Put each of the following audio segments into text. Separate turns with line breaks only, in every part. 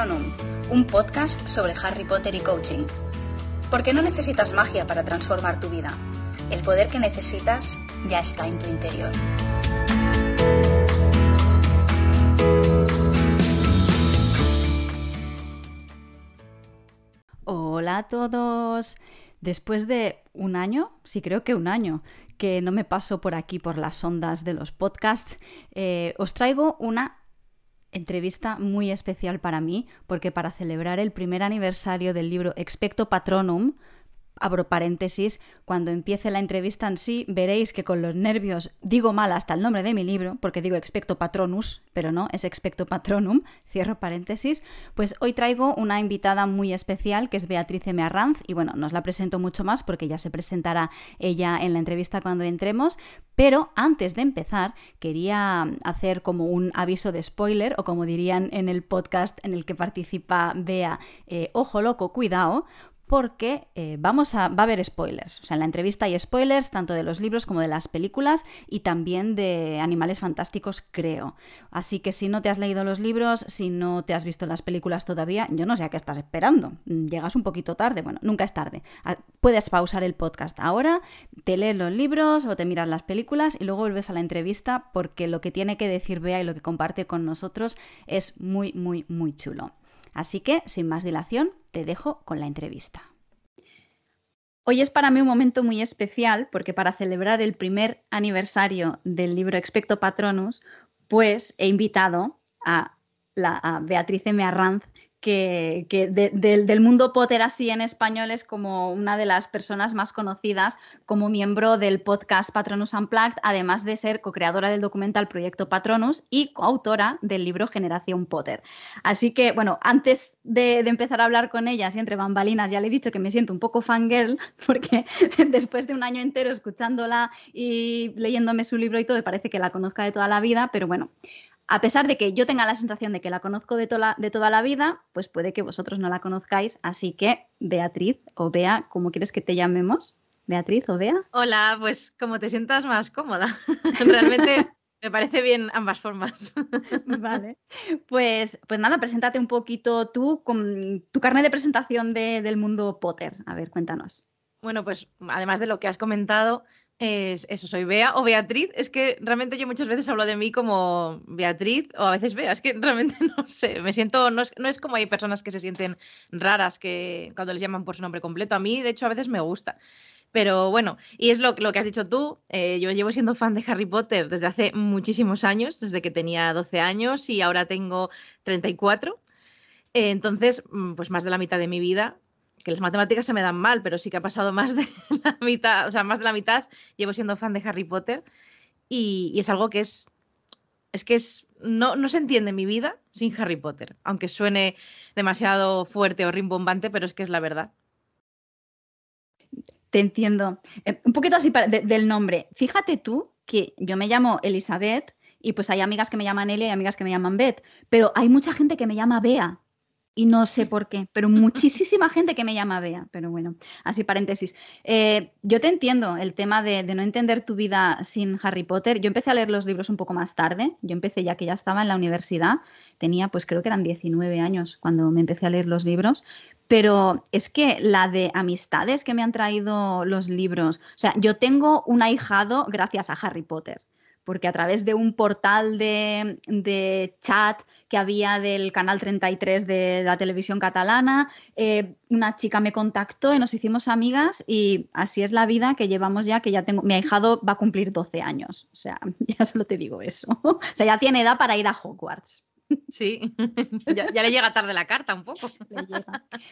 Un podcast sobre Harry Potter y coaching. Porque no necesitas magia para transformar tu vida. El poder que necesitas ya está en tu interior.
Hola a todos. Después de un año, sí creo que un año, que no me paso por aquí por las ondas de los podcasts, eh, os traigo una entrevista muy especial para mí, porque para celebrar el primer aniversario del libro Expecto Patronum, abro paréntesis, cuando empiece la entrevista en sí, veréis que con los nervios digo mal hasta el nombre de mi libro, porque digo expecto patronus, pero no, es expecto patronum, cierro paréntesis, pues hoy traigo una invitada muy especial que es Beatriz M. Y bueno, no os la presento mucho más porque ya se presentará ella en la entrevista cuando entremos, pero antes de empezar quería hacer como un aviso de spoiler, o como dirían en el podcast en el que participa Bea, eh, ojo loco, cuidado, porque eh, vamos a, va a haber spoilers. O sea, en la entrevista hay spoilers tanto de los libros como de las películas y también de Animales Fantásticos, creo. Así que si no te has leído los libros, si no te has visto las películas todavía, yo no sé a qué estás esperando. Llegas un poquito tarde, bueno, nunca es tarde. Ah, puedes pausar el podcast ahora, te lees los libros o te miras las películas y luego vuelves a la entrevista porque lo que tiene que decir Bea y lo que comparte con nosotros es muy, muy, muy chulo. Así que, sin más dilación, te dejo con la entrevista. Hoy es para mí un momento muy especial porque para celebrar el primer aniversario del libro Expecto Patronus, pues he invitado a, la, Beatriz M. Arranz, que, del mundo Potter así en español es como una de las personas más conocidas como miembro del podcast Patronus Unplugged, además de ser co-creadora del documental Proyecto Patronus y coautora del libro Generación Potter. Así que, bueno, antes de, empezar a hablar con ellas y entre bambalinas, ya le he dicho que me siento un poco fangirl, porque después de un año entero escuchándola y leyéndome su libro y todo, parece que la conozca de toda la vida, pero bueno, a pesar de que yo tenga la sensación de que la conozco de, toda la vida, pues puede que vosotros no la conozcáis. Así que, Beatriz o Bea, ¿cómo quieres que te llamemos? Beatriz o Bea.
Hola, pues como te sientas más cómoda. Realmente me parece bien ambas formas.
Vale. Pues, pues nada, preséntate un poquito tú con tu carnet de presentación del mundo Potter. A ver, cuéntanos.
Bueno, pues además de lo que has comentado, es, eso, soy Bea o Beatriz. Es que realmente yo muchas veces hablo de mí como Beatriz o a veces Bea. Es que realmente no sé, me siento, no es, no es como hay personas que se sienten raras que cuando les llaman por su nombre completo. A mí, de hecho, a veces me gusta. Pero bueno, y es lo, lo que has dicho tú. Eh, yo llevo siendo fan de Harry Potter desde hace muchísimos años, desde que tenía 12 años y ahora tengo 34. Eh, entonces, mm, pues más de la mitad de mi vida que las matemáticas se me dan mal, pero sí que ha pasado más de la mitad, o sea, más de la mitad llevo siendo fan de Harry Potter y, es algo que es, es que es, no, no se entiende mi vida sin Harry Potter, aunque suene demasiado fuerte o rimbombante, pero es que es la verdad.
Te entiendo. Eh, un poquito así del nombre. Fíjate tú que yo me llamo Elizabeth y pues hay amigas que me llaman Elia y amigas que me llaman Beth, pero hay mucha gente que me llama Bea y no sé por qué, pero muchísima gente que me llama Bea, pero bueno, así paréntesis. Eh, yo te entiendo el tema de, no entender tu vida sin Harry Potter. Yo empecé a leer los libros un poco más tarde, yo empecé ya que ya estaba en la universidad, tenía pues creo que eran 19 años cuando me empecé a leer los libros, pero es que la de amistades que me han traído los libros, o sea, yo tengo un ahijado gracias a Harry Potter porque a través de un portal de, chat que había del canal 33 de la televisión catalana, eh, una chica me contactó y nos hicimos amigas y así es la vida que llevamos ya, que ya tengo, mi ahijado va a cumplir 12 años, o sea, ya solo te digo eso, o sea, ya tiene edad para ir a Hogwarts.
Sí, ya, le llega tarde la carta un poco.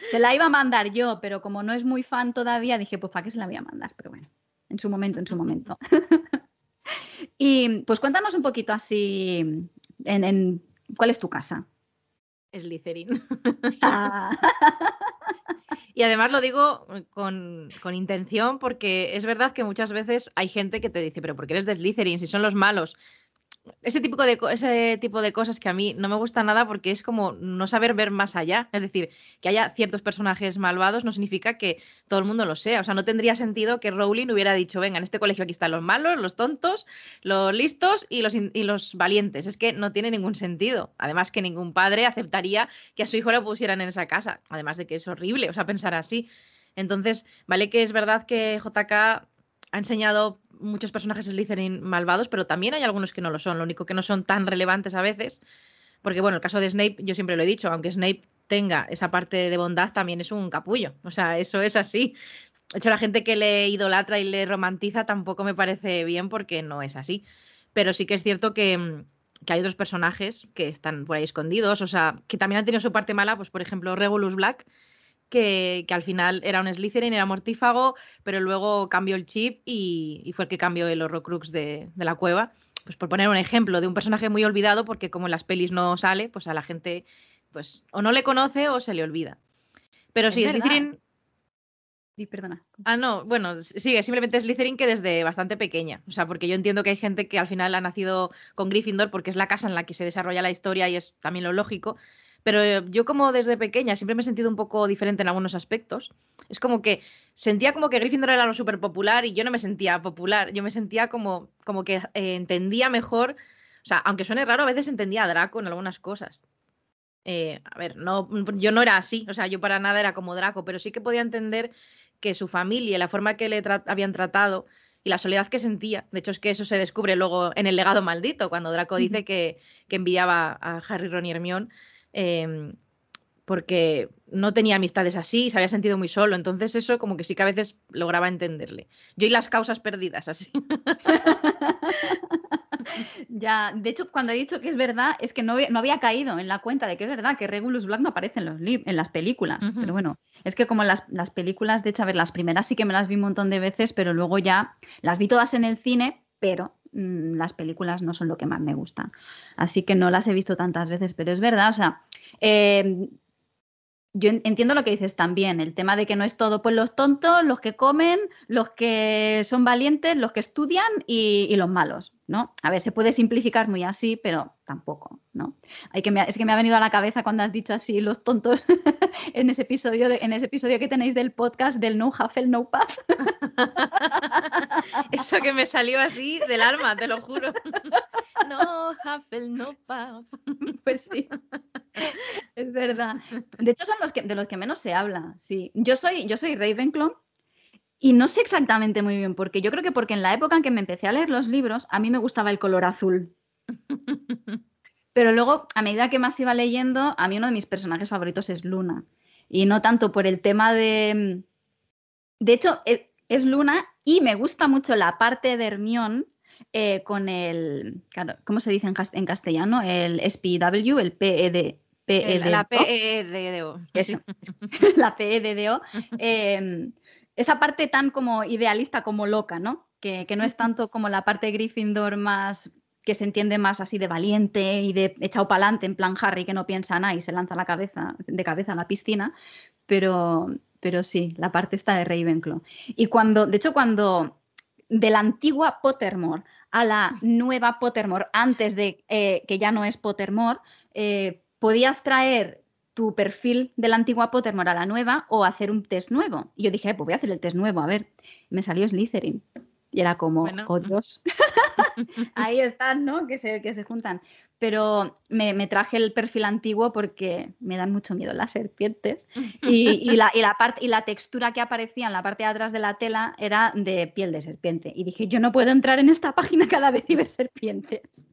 Se la iba a mandar yo, pero como no es muy fan todavía, dije, pues ¿para qué se la voy a mandar? Pero bueno, en su momento, en su momento. Y pues cuéntanos un poquito así, en, ¿cuál es tu casa?
Slytherin. Ah. y además lo digo con, intención porque es verdad que muchas veces hay gente que te dice, pero ¿por qué eres de Slytherin si son los malos? Ese tipo, de, ese tipo de cosas que a mí no me gusta nada porque es como no saber ver más allá. Es decir, que haya ciertos personajes malvados no significa que todo el mundo lo sea. O sea, no tendría sentido que Rowling hubiera dicho, venga, en este colegio aquí están los malos, los tontos, los listos y los, y los valientes. Es que no tiene ningún sentido. Además que ningún padre aceptaría que a su hijo lo pusieran en esa casa. Además de que es horrible, o sea, pensar así. Entonces, vale que es verdad que JK ha enseñado muchos personajes Slytherin malvados, pero también hay algunos que no lo son, lo único que no son tan relevantes a veces, porque bueno, el caso de Snape, yo siempre lo he dicho, aunque Snape tenga esa parte de bondad, también es un capullo, o sea, eso es así. De hecho, la gente que le idolatra y le romantiza tampoco me parece bien porque no es así. Pero sí que es cierto que, que hay otros personajes que están por ahí escondidos, o sea, que también han tenido su parte mala, pues por ejemplo, Regulus Black, que, al final era un Slytherin, era mortífago, pero luego cambió el chip y, fue el que cambió el Horrocrux de, de la cueva. Pues por poner un ejemplo de un personaje muy olvidado, porque como en las pelis no sale, pues a la gente pues o no le conoce o se le olvida. Pero sí, Slytherin...
Sí, perdona.
Ah, no, bueno, sigue, simplemente Slytherin que desde bastante pequeña. O sea, porque yo entiendo que hay gente que al final ha nacido con Gryffindor porque es la casa en la que se desarrolla la historia y es también lo lógico. Pero eh, yo como desde pequeña siempre me he sentido un poco diferente en algunos aspectos. Es como que sentía como que Gryffindor era lo súper popular y yo no me sentía popular. Yo me sentía como, como que eh, entendía mejor. O sea, aunque suene raro, a veces entendía a Draco en algunas cosas. Eh, a ver, no, yo no era así, o sea, yo para nada era como Draco, pero sí que podía entender que su familia, la forma que le habían tratado y la soledad que sentía, de hecho es que eso se descubre luego en el legado maldito, cuando Draco dice que, que enviaba a Harry, Ron y Hermione, Em, porque no tenía amistades así, se había sentido muy solo. Entonces eso como que sí que a veces lograba entenderle. Yo y las causas perdidas, así.
ya, de hecho, cuando he dicho que es verdad, es que no, había caído en la cuenta de que es verdad que Regulus Black no aparece en, los en las películas. Pero bueno, es que como las, las películas, de hecho, a ver, las primeras sí que me las vi un montón de veces, pero luego ya las vi todas en el cine, pero las películas no son lo que más me gustan. Así que no las he visto tantas veces, pero es verdad, o sea, em, yo entiendo lo que dices también, el tema de que no es todo, pues los tontos, los que comen, los que son valientes, los que estudian y, los malos, ¿no? A ver, se puede simplificar muy así, pero tampoco, ¿no? Hay que es que me ha venido a la cabeza cuando has dicho así los tontos en ese episodio, en ese episodio que tenéis del podcast del No Huffle No Puff.
Eso que me salió así del alma, te lo juro. No Huffle No Puff.
Pues sí, es verdad. De hecho son los que, de los que menos se habla, sí. Yo soy, yo soy Ravenclaw y no sé exactamente muy bien por qué. Yo creo que porque en la época en que me empecé a leer los libros, a mí me gustaba el color azul. Pero luego, a medida que más iba leyendo, a mí uno de mis personajes favoritos es Luna. Y no tanto por el tema de... De hecho, e, es Luna y me gusta mucho la parte de Hermión eh, con el... ¿Cómo se dice en, castellano? El SPW, el PED.
PED la PEDDO.
Eso, la PEDDO. Eh, esa parte tan como idealista como loca, ¿no? Que, que, no es tanto como la parte de Gryffindor más que se entiende más así de valiente y de echado para adelante, en plan Harry que no piensa nada y se lanza la cabeza, de cabeza a la piscina, pero, pero sí, la parte está de Ravenclaw. Y cuando, de hecho, cuando de la antigua Pottermore a la nueva Pottermore, antes de eh, que ya no es Pottermore, eh, podías traer tu perfil de la antigua Pottermore a la nueva o hacer un test nuevo. Y yo dije, pues voy a hacer el test nuevo, a ver. Me salió Slytherin. Y era como, oh Dios, ahí están, ¿no? Que se, que se juntan. Pero me, me, traje el perfil antiguo porque me dan mucho miedo las serpientes. Y, y, la, y, la parte, y la textura que aparecía en la parte de atrás de la tela era de piel de serpiente. Y dije, yo no puedo entrar en esta página cada vez y ver serpientes.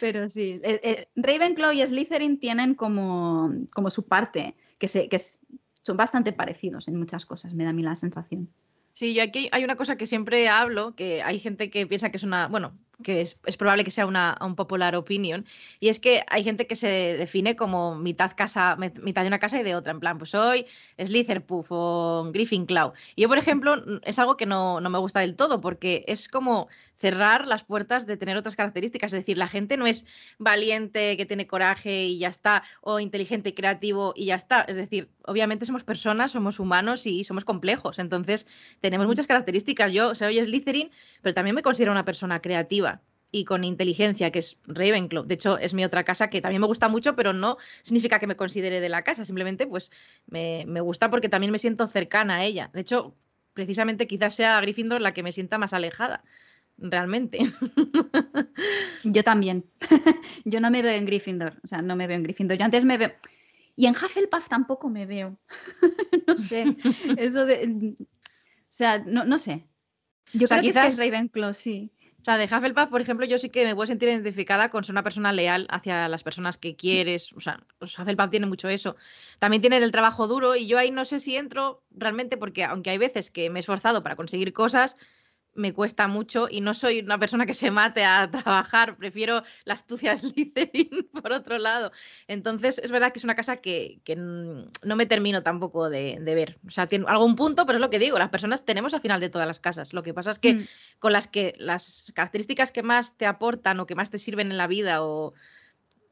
Pero sí, eh, eh, Ravenclaw y Slytherin tienen como, como su parte, que, se, que son bastante parecidos en muchas cosas, me da a mí la sensación.
Sí, yo aquí hay una cosa que siempre hablo, que hay gente que piensa que es una, bueno, que es, probable que sea una un popular opinion, y es que hay gente que se define como mitad casa, mitad de una casa y de otra, en plan, pues soy Puff o Cloud. Y yo, por ejemplo, es algo que no, no me gusta del todo, porque es como cerrar las puertas de tener otras características. Es decir, la gente no es valiente, que tiene coraje y ya está, o inteligente y creativo y ya está. Es decir, obviamente somos personas, somos humanos y somos complejos. Entonces, tenemos muchas características. Yo soy Slytherin, pero también me considero una persona creativa. y con inteligencia, que es Ravenclaw. De hecho, es mi otra casa que también me gusta mucho, pero no significa que me considere de la casa, simplemente pues me, me gusta porque también me siento cercana a ella. De hecho, precisamente quizás sea Gryffindor la que me sienta más alejada, realmente.
Yo también. Yo no me veo en Gryffindor, o sea, no me veo en Gryffindor. Yo antes me veo... Y en Hufflepuff tampoco me veo. no sé, eso de... O sea, no, no sé. Yo creo que es Ravenclaw, sí.
O sea, de Hufflepuff, por ejemplo, yo sí que me puedo sentir identificada con ser una persona leal hacia las personas que quieres. O sea, pues Hufflepuff tiene mucho eso. También tiene el trabajo duro y yo ahí no sé si entro realmente porque aunque hay veces que me he esforzado para conseguir cosas, me cuesta mucho y no soy una persona que se mate a trabajar, prefiero la astucia Slytherin por otro lado. Entonces, es verdad que es una casa que, no me termino tampoco de, ver. O sea, tiene algún punto, pero es lo que digo, las personas tenemos al final de todas las casas. Lo que pasa es que mm. con las que las características que más te aportan o que más te sirven en la vida o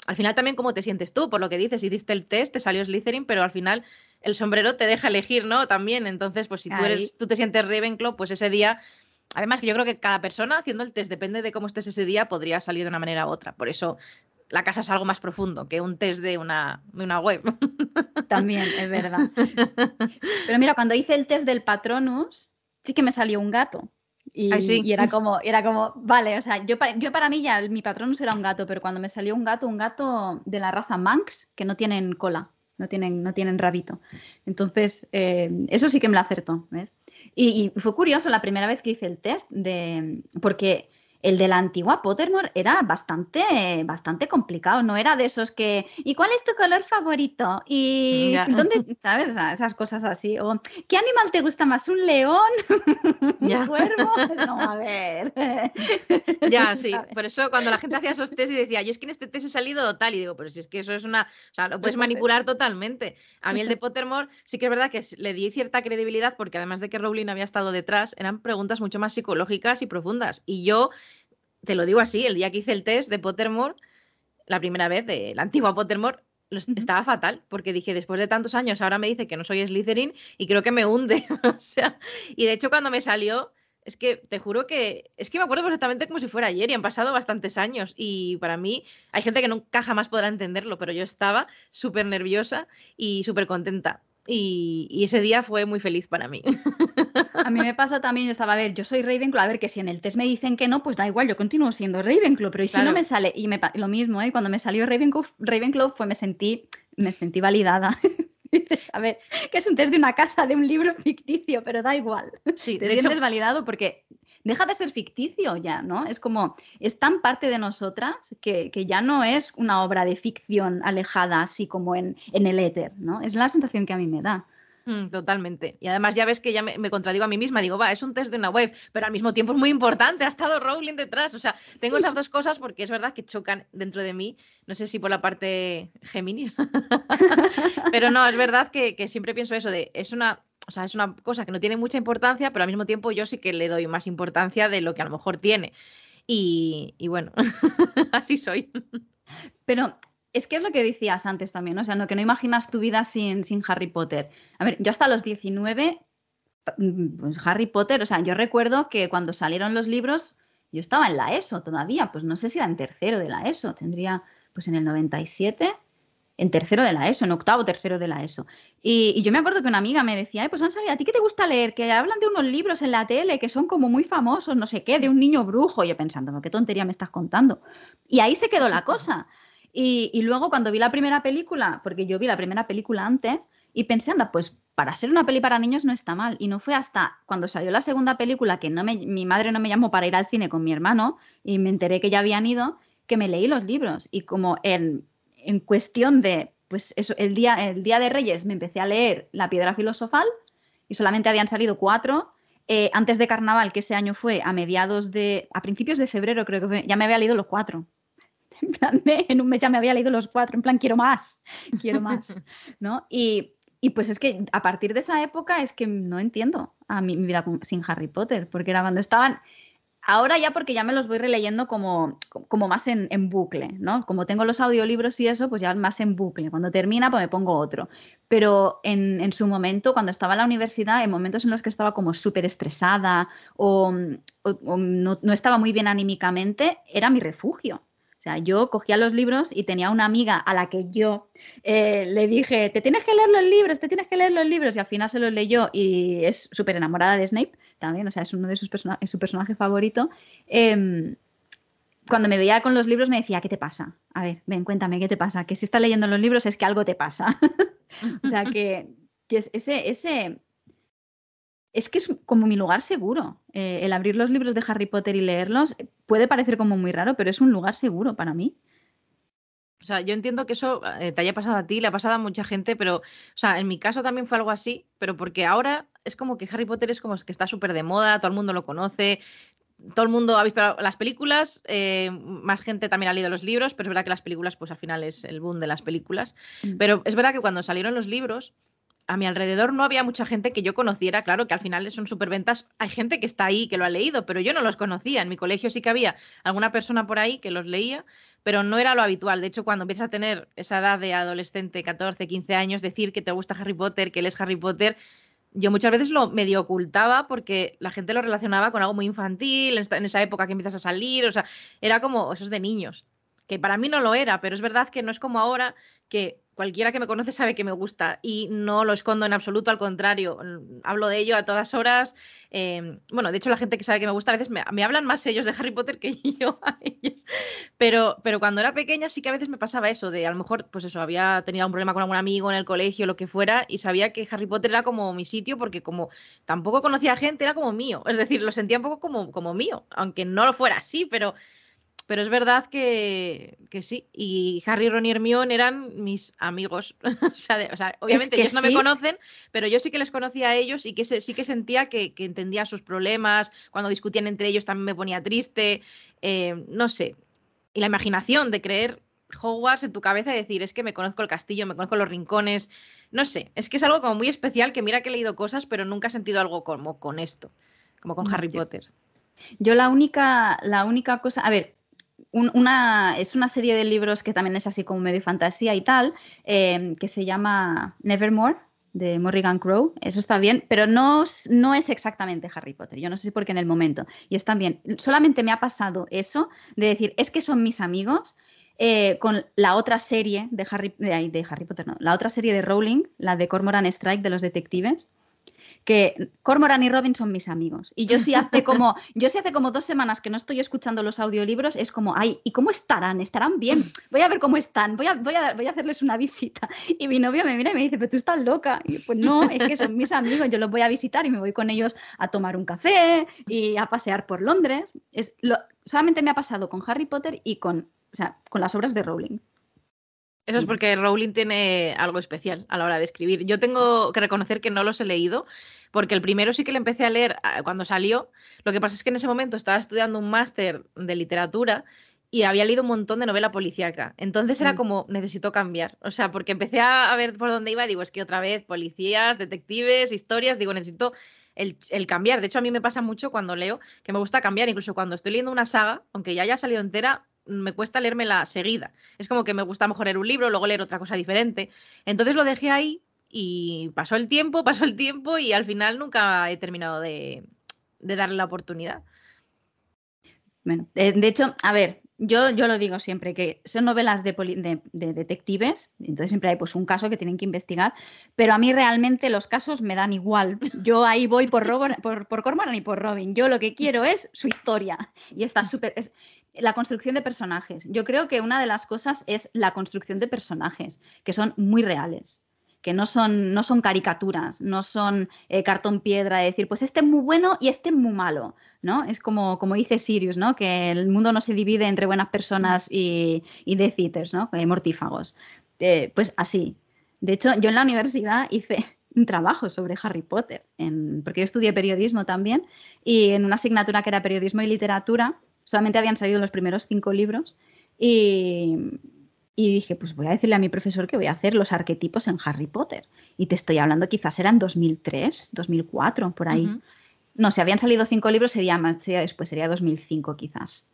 al final también cómo te sientes tú, por lo que dices, hiciste el test, te salió Slytherin, pero al final el sombrero te deja elegir, ¿no? También, entonces, pues si tú eres, tú te sientes Ravenclaw, pues ese día Además, que yo creo que cada persona haciendo el test, depende de cómo estés ese día, podría salir de una manera u otra. Por eso la casa es algo más profundo que un test de una, de una web.
También, es verdad. Pero mira, cuando hice el test del Patronus, sí que me salió un gato. Y, y, era como, era como, vale, o sea, yo para, yo para mí ya mi Patronus era un gato, pero cuando me salió un gato, un gato de la raza Manx, que no tienen cola, no tienen, no tienen rabito. Entonces, eh, eso sí que me lo acertó, ¿ves? Y, fue curioso la primera vez que hice el test, de, porque el de la antigua Pottermore era bastante, bastante complicado, no era de esos que, ¿y cuál es tu color favorito? ¿Y dónde, sabes? Esas cosas así. O, ¿qué animal te gusta más? ¿Un león? ¿Un cuervo? No, a ver.
Ya, sí. Por eso cuando la gente hacía esos test y decía, yo es que en este test he salido tal, y digo, pero si es que eso es una, o sea, lo puedes manipular totalmente. A mí el de Pottermore sí que es verdad que le di cierta credibilidad porque además de que Rowling había estado detrás, eran preguntas mucho más psicológicas y profundas. Y yo te lo digo así, el día que hice el test de Pottermore, la primera vez de la antigua Pottermore, estaba fatal, porque dije, después de tantos años, ahora me dice que no soy Slytherin y creo que me hunde. o sea, y de hecho cuando me salió, es que te juro que, es que me acuerdo perfectamente como si fuera ayer y han pasado bastantes años y para mí hay gente que nunca jamás podrá entenderlo, pero yo estaba súper nerviosa y súper contenta. Y, ese día fue muy feliz para mí.
A mí me pasa también, yo estaba a ver, yo soy Ravenclaw, a ver que si en el test me dicen que no, pues da igual, yo continúo siendo Ravenclaw, pero ¿y si no me sale? Y me, lo mismo, ¿eh? cuando me salió Ravenclaw, Ravenclaw fue, me sentí, me sentí validada. Dices, a ver, que es un test de una casa, de un libro ficticio, pero da igual. Sí, te sientes validado porque deja de ser ficticio ya, ¿no? Es como, es tan parte de nosotras que, ya no es una obra de ficción alejada así como en, en el éter, ¿no? Es la sensación que a mí me da.
Mm, totalmente. Y además ya ves que ya me, contradigo a mí misma. Digo, va, es un test de una web, pero al mismo tiempo es muy importante. Ha estado Rowling detrás. O sea, tengo esas dos cosas porque es verdad que chocan dentro de mí. No sé si por la parte Géminis. pero no, es verdad que, que, siempre pienso eso de, es una, o sea, es una cosa que no tiene mucha importancia, pero al mismo tiempo yo sí que le doy más importancia de lo que a lo mejor tiene. Y, bueno, así soy.
Pero es que es lo que decías antes también, ¿no? o sea, no, que no imaginas tu vida sin, sin Harry Potter. A ver, yo hasta los 19, mm, pues Harry Potter, o sea, yo recuerdo que cuando salieron los libros, yo estaba en la ESO todavía, pues no sé si era en tercero de la ESO, tendría pues en el 97 en tercero de la ESO, en octavo, tercero de la ESO. Y, yo me acuerdo que una amiga me decía, Ay, pues han salido, ¿a ti qué te gusta leer? Que hablan de unos libros en la tele que son como muy famosos, no sé qué, de un niño brujo. Y yo pensando, ¿qué tontería me estás contando? Y ahí se quedó la cosa. Y, y, luego cuando vi la primera película, porque yo vi la primera película antes, y pensé, anda, pues para ser una peli para niños no está mal. Y no fue hasta cuando salió la segunda película, que no me, mi madre no me llamó para ir al cine con mi hermano, y me enteré que ya habían ido, que me leí los libros. Y como en en cuestión de, pues eso, el día, el día de Reyes me empecé a leer La Piedra Filosofal y solamente habían salido cuatro. Eh, antes de Carnaval, que ese año fue a mediados de, a principios de febrero creo que fue, ya me había leído los cuatro. En plan, en un mes ya me había leído los cuatro, en plan, quiero más, quiero más, ¿no? Y, y pues es que a partir de esa época es que no entiendo a mi, mi vida sin Harry Potter, porque era cuando estaban ahora ya porque ya me los voy releyendo como, como más en, bucle, ¿no? Como tengo los audiolibros y eso, pues ya más en bucle. Cuando termina, pues me pongo otro. Pero en, su momento, cuando estaba en la universidad, en momentos en los que estaba como súper estresada o, no, no estaba muy bien anímicamente, era mi refugio sea, yo cogía los libros y tenía una amiga a la que yo eh, le dije, te tienes que leer los libros, te tienes que leer los libros, y al final se los leyó y es súper enamorada de Snape también, o sea, es uno de sus personajes, su personaje favorito. Em, cuando me veía con los libros me decía, ¿qué te pasa? A ver, ven, cuéntame, ¿qué te pasa? Que si estás leyendo los libros es que algo te pasa. o sea, que, que ese, ese, es que es como mi lugar seguro. Eh, el abrir los libros de Harry Potter y leerlos eh, puede parecer como muy raro, pero es un lugar seguro para mí.
O sea, yo entiendo que eso eh, te haya pasado a ti, le ha pasado a mucha gente, pero, o sea, en mi caso también fue algo así, pero porque ahora es como que Harry Potter es como que está súper de moda, todo el mundo lo conoce, todo el mundo ha visto las películas, más gente también ha leído los libros, pero es verdad que las películas, pues al final es el boom de las películas. Mm. Pero es verdad que cuando salieron los libros, a mi alrededor no había mucha gente que yo conociera, claro que al final son superventas, hay gente que está ahí, que lo ha leído, pero yo no los conocía. En mi colegio sí que había alguna persona por ahí que los leía, pero no era lo habitual. De hecho, cuando empiezas a tener esa edad de adolescente, 14, 15 años, decir que te gusta Harry Potter, que lees Harry Potter, yo muchas veces lo medio ocultaba porque la gente lo relacionaba con algo muy infantil, en esa época que empiezas a salir, o sea, era como, eso es de niños, que para mí no lo era, pero es verdad que no es como ahora que cualquiera que me conoce sabe que me gusta y no lo escondo en absoluto, al contrario, mm, hablo de ello a todas horas. Em, bueno, de hecho la gente que sabe que me gusta a veces me, hablan más ellos de Harry Potter que yo a ellos. Pero, pero cuando era pequeña sí que a veces me pasaba eso, de a lo mejor, pues eso, había tenido un problema con algún amigo en el colegio, lo que fuera, y sabía que Harry Potter era como mi sitio porque como tampoco conocía gente, era como mío. Es decir, lo sentía un poco como, como mío, aunque no lo fuera así, pero pero es verdad que, sí. Y Harry, Ron y Hermione eran mis amigos. o, sea, obviamente ellos no me conocen, pero yo sí que les conocía a ellos y que sí que sentía que, entendía sus problemas. Cuando discutían entre ellos también me ponía triste. Eh, no sé. Y la imaginación de creer Hogwarts en tu cabeza y decir, es que me conozco el castillo, me conozco los rincones. No sé, es que es algo como muy especial que mira que he leído cosas, pero nunca he sentido algo como con esto, como con Harry Potter.
Yo la única, la única cosa, a ver, una, es una serie de libros que también es así como medio fantasía y tal, em, que se llama Nevermore de Morrigan Crow, eso está bien, pero no, no es exactamente Harry Potter, yo no sé si porque en el momento, y está bien, solamente me ha pasado eso de decir, es que son mis amigos, eh, con la otra serie de Harry, de, de Harry Potter, no, la otra serie de Rowling, la de Cormoran Strike de los detectives, que Cormoran y Robin son mis amigos. Y yo sí hace como, yo sí hace como dos semanas que no estoy escuchando los audiolibros, es como, ay, ¿y cómo estarán? ¿Estarán bien? Voy a ver cómo están, voy a, voy a, voy a hacerles una visita. Y mi novio me mira y me dice, pero tú estás loca. Y pues no, es que son mis amigos, yo los voy a visitar y me voy con ellos a tomar un café y a pasear por Londres. Es lo, solamente me ha pasado con Harry Potter y con, o sea, con las obras de Rowling.
Eso es porque Rowling tiene algo especial a la hora de escribir. Yo tengo que reconocer que no los he leído, porque el primero sí que le empecé a leer ah, cuando salió. Lo que pasa es que en ese momento estaba estudiando un máster de literatura y había leído un montón de novela policíaca. Entonces era mm. como, necesito cambiar. O sea, porque empecé a ver por dónde iba y digo, es que otra vez policías, detectives, historias, digo, necesito el, el, cambiar. De hecho, a mí me pasa mucho cuando leo que me gusta cambiar. Incluso cuando estoy leyendo una saga, aunque ya haya salido entera, me cuesta leérmela seguida. Es como que me gusta mejor leer un libro, luego leer otra cosa diferente. Entonces lo dejé ahí y pasó el tiempo, pasó el tiempo y al final nunca he terminado de, darle la oportunidad.
Bueno, de hecho, a ver, yo, yo lo digo siempre, que son novelas de, detectives, entonces siempre hay pues un caso que tienen que investigar, pero a mí realmente los casos me dan igual. Yo ahí voy por, por, por Cormoran y por Robin. Yo lo que quiero es su historia. Y está súper la construcción de personajes. Yo creo que una de las cosas es la construcción de personajes, que son muy reales, que no son, no son caricaturas, no son eh, cartón piedra, de decir, pues este es muy bueno y este es muy malo, ¿no? Es como, como dice Sirius, ¿no? Que el mundo no se divide entre buenas personas y, y deciters, ¿no? mortífagos. Eh, pues así. De hecho, yo en la universidad hice un trabajo sobre Harry Potter, porque yo estudié periodismo también, y en una asignatura que era periodismo y literatura, solamente habían salido los primeros cinco libros y, dije, pues voy a decirle a mi profesor que voy a hacer los arquetipos en Harry Potter. Y te estoy hablando, quizás eran 2003, 2004, por ahí. No, si habían salido cinco libros sería más, sería después, sería 2005 quizás.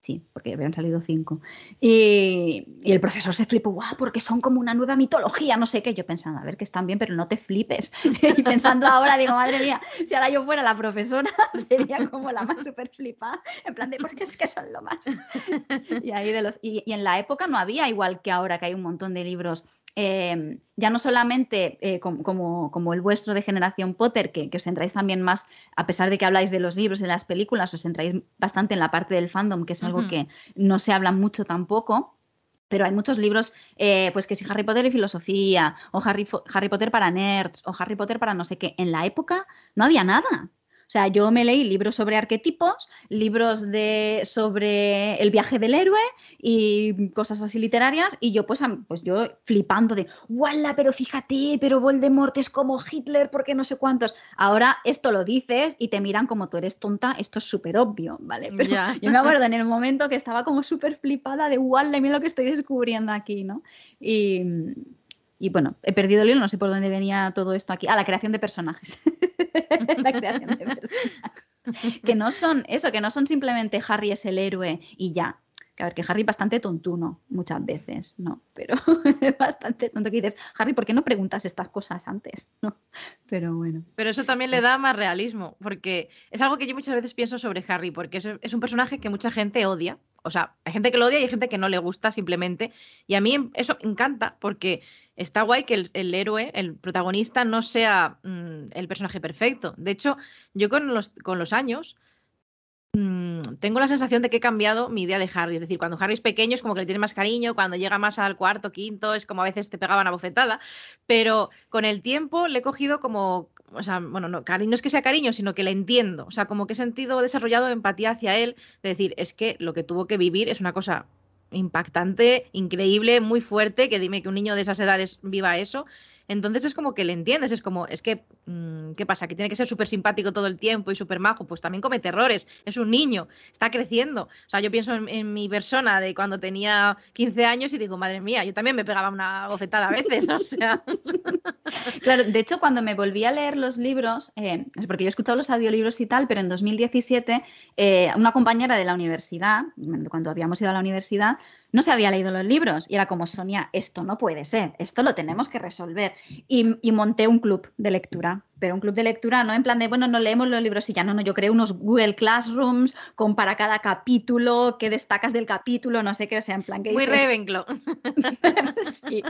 Sí, porque habían salido cinco. Y, el profesor se flipó, guau, porque son como una nueva mitología, no sé qué. Yo pensando, a ver, que están bien, pero no te flipes. y pensando ahora, digo, madre mía, si ahora yo fuera la profesora, sería como la más súper flipada. En plan de, porque es que son lo más. y, ahí de los, y en la época no había, igual que ahora, que hay un montón de libros eh, ya no solamente eh, como, como, como, el vuestro de Generación Potter, que, que, os centráis también más, a pesar de que habláis de los libros y de las películas, os centráis bastante en la parte del fandom, que es algo uh -huh. que no se habla mucho tampoco. Pero hay muchos libros, eh, pues que si Harry Potter y filosofía, o Harry, Harry Potter para nerds, o Harry Potter para no sé qué. En la época no había nada. O sea, yo me leí libros sobre arquetipos, libros de, sobre el viaje del héroe y cosas así literarias, y yo pues, pues yo flipando de, ¡wala! Pero fíjate, pero Voldemort es como Hitler, porque no sé cuántos. Ahora esto lo dices y te miran como tú eres tonta, esto es súper obvio, ¿vale? Pero yeah. yo me acuerdo en el momento que estaba como súper flipada de, ¡wala! Mira lo que estoy descubriendo aquí, ¿no? Y, y bueno, he perdido el hilo, no sé por dónde venía todo esto aquí. Ah, la creación de personajes. la creación de personajes. Que no son eso, que no son simplemente Harry es el héroe y ya. Que a ver, que Harry es bastante tontuno muchas veces, ¿no? Pero es bastante tonto que dices, Harry, ¿por qué no preguntas estas cosas antes? ¿No? Pero bueno.
Pero eso también le da más realismo, porque es algo que yo muchas veces pienso sobre Harry, porque es, es un personaje que mucha gente odia, o sea, hay gente que lo odia y hay gente que no le gusta simplemente. Y a mí eso encanta porque está guay que el, héroe, el protagonista, no sea mmm, el personaje perfecto. De hecho, yo con los, con los años mmm, tengo la sensación de que he cambiado mi idea de Harry. Es decir, cuando Harry es pequeño es como que le tienes más cariño, cuando llega más al cuarto, quinto, es como a veces te pegaban a bofetada. Pero con el tiempo le he cogido como o sea, bueno, no, cariño, es que sea cariño, sino que le entiendo. O sea, como que he sentido desarrollado empatía hacia él, de decir, es que lo que tuvo que vivir es una cosa impactante, increíble, muy fuerte, que dime que un niño de esas edades viva eso. Entonces es como que le entiendes, es como, es que, mmm, ¿qué pasa? Que tiene que ser súper simpático todo el tiempo y súper majo, pues también comete errores, es un niño, está creciendo. O sea, yo pienso en, mi persona de cuando tenía 15 años y digo, madre mía, yo también me pegaba una bofetada a veces, o sea.
claro, de hecho, cuando me volví a leer los libros, eh, porque yo he escuchado los audiolibros y tal, pero en 2017, eh, una compañera de la universidad, cuando habíamos ido a la universidad, no se había leído los libros y era como, Sonia, esto no puede ser, esto lo tenemos que resolver. Y, y, monté un club de lectura, pero un club de lectura no en plan de, bueno, no leemos los libros y ya, no, no, yo creé unos Google Classrooms con para cada capítulo, qué destacas del capítulo, no sé qué, o sea, en plan que...
Muy dices... Ravenclaw.
sí.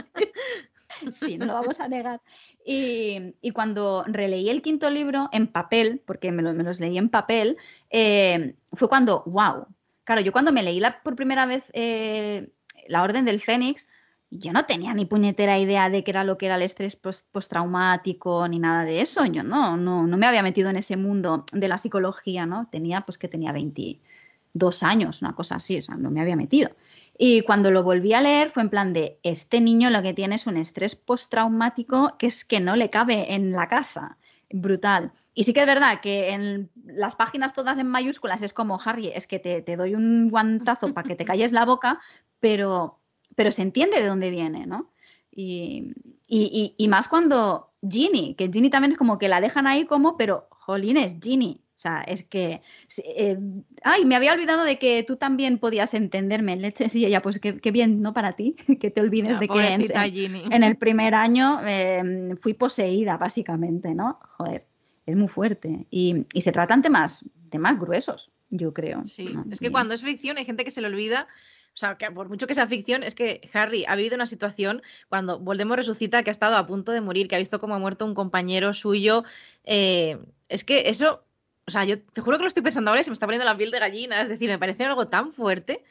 sí, no lo vamos a negar. Y, y, cuando releí el quinto libro en papel, porque me, lo, me los leí en papel, eh, fue cuando, wow, Claro, yo cuando me leí la, por primera vez eh, La Orden del Fénix, yo no tenía ni puñetera idea de qué era lo que era el estrés postraumático ni nada de eso. Yo no, no, no me había metido en ese mundo de la psicología, ¿no? Tenía, pues que tenía 22 años, una cosa así, o sea, no me había metido. Y cuando lo volví a leer fue en plan de, este niño lo que tiene es un estrés postraumático que es que no le cabe en la casa. Brutal. Y sí que es verdad que en las páginas todas en mayúsculas es como, Harry, es que te, te doy un guantazo para que te calles la boca, pero, pero se entiende de dónde viene, ¿no? Y, y, y, más cuando Ginny, que Ginny también es como que la dejan ahí como, pero jolines, Ginny. O sea, es que. Eh, ay, me había olvidado de que tú también podías entenderme, leches. Y ella, pues qué, qué bien, ¿no? Para ti, que te olvides
La
de que en, en, en, el primer año eh, fui poseída, básicamente, ¿no? Joder es muy fuerte. Y, y, se tratan temas, temas gruesos, yo creo.
Sí, ¿no? es que cuando es ficción hay gente que se le olvida. O sea, que por mucho que sea ficción, es que Harry ha vivido una situación cuando Voldemort resucita que ha estado a punto de morir, que ha visto cómo ha muerto un compañero suyo. Eh, es que eso, o sea, yo te juro que lo estoy pensando ahora y se me está poniendo la piel de gallina. Es decir, me parece algo tan fuerte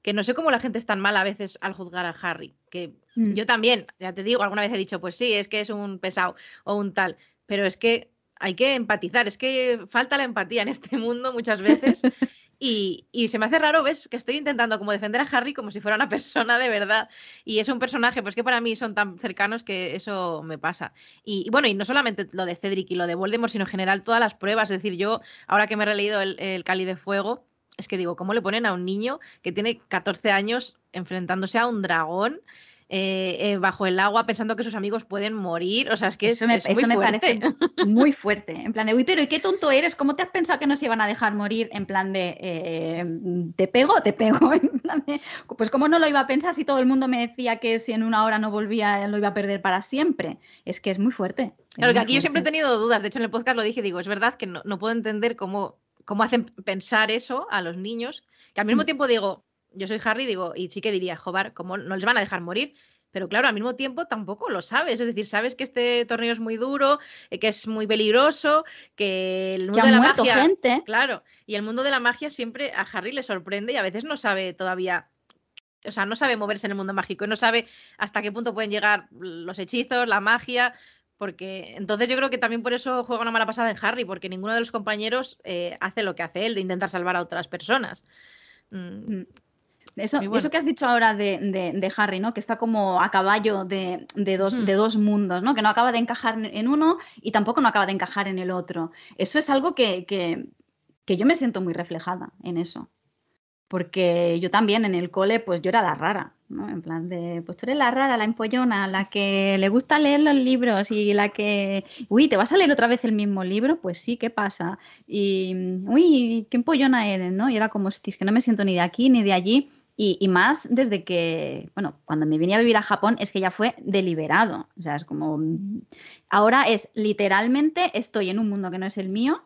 que no sé cómo la gente es tan mala a veces al juzgar a Harry. Que mm. yo también, ya te digo, alguna vez he dicho, pues sí, es que es un pesado o un tal. Pero es que hay que empatizar, es que falta la empatía en este mundo muchas veces. Y, se me hace raro, ¿ves? Que estoy intentando como defender a Harry como si fuera una persona de verdad. Y es un personaje, pues que para mí son tan cercanos que eso me pasa. Y, y bueno, y no solamente lo de Cedric y lo de Voldemort, sino en general todas las pruebas. Es decir, yo, ahora que me he releído el, el Cali de Fuego, es que digo, ¿cómo le ponen a un niño que tiene 14 años enfrentándose a un dragón? Eh, eh, bajo el agua pensando que sus amigos pueden morir. O sea, es que
eso me,
muy
me
parece
muy fuerte. En plan de, uy, pero ¿y qué tonto eres? ¿Cómo te has pensado que nos iban a dejar morir? En plan de, eh, ¿te pego? Te pego. pues ¿cómo no lo iba a pensar si todo el mundo me decía que si en una hora no volvía lo iba a perder para siempre? Es que es muy fuerte.
claro, que aquí yo siempre he tenido dudas. De hecho, en el podcast lo dije, digo, es verdad que no, no puedo entender cómo, cómo hacen pensar eso a los niños, que al mismo mm. tiempo digo, yo soy Harry, digo, y sí que diría, joder, ¿cómo no les van a dejar morir? Pero claro, al mismo tiempo tampoco lo sabes. Es decir, sabes que este torneo es muy duro, eh, que es muy peligroso, que el mundo de la magia.
Gente.
Claro. Y el mundo de la magia siempre a Harry le sorprende y a veces no sabe todavía. O sea, no sabe moverse en el mundo mágico y no sabe hasta qué punto pueden llegar los hechizos, la magia. Porque entonces yo creo que también por eso juega una mala pasada en Harry, porque ninguno de los compañeros eh, hace lo que hace él, de intentar salvar a otras personas. Mm,
mm. Eso, eso que has dicho ahora de, Harry, ¿no? Que está como a caballo de, dos, de dos mundos, ¿no? Que no acaba de encajar en uno y tampoco no acaba de encajar en el otro. Eso es algo que, que, yo me siento muy reflejada en eso. Porque yo también en el cole, pues yo era la rara, ¿no? En plan de, pues tú eres la rara, la empollona, la que le gusta leer los libros y la que, uy, ¿te vas a leer otra vez el mismo libro? Pues sí, ¿qué pasa? Y, uy, qué empollona eres, ¿no? Y era como, es que no me siento ni de aquí ni de allí. Y, más desde que, bueno, cuando me vine a vivir a Japón es que ya fue deliberado. O sea, es como, ahora es literalmente, estoy en un mundo que no es el mío,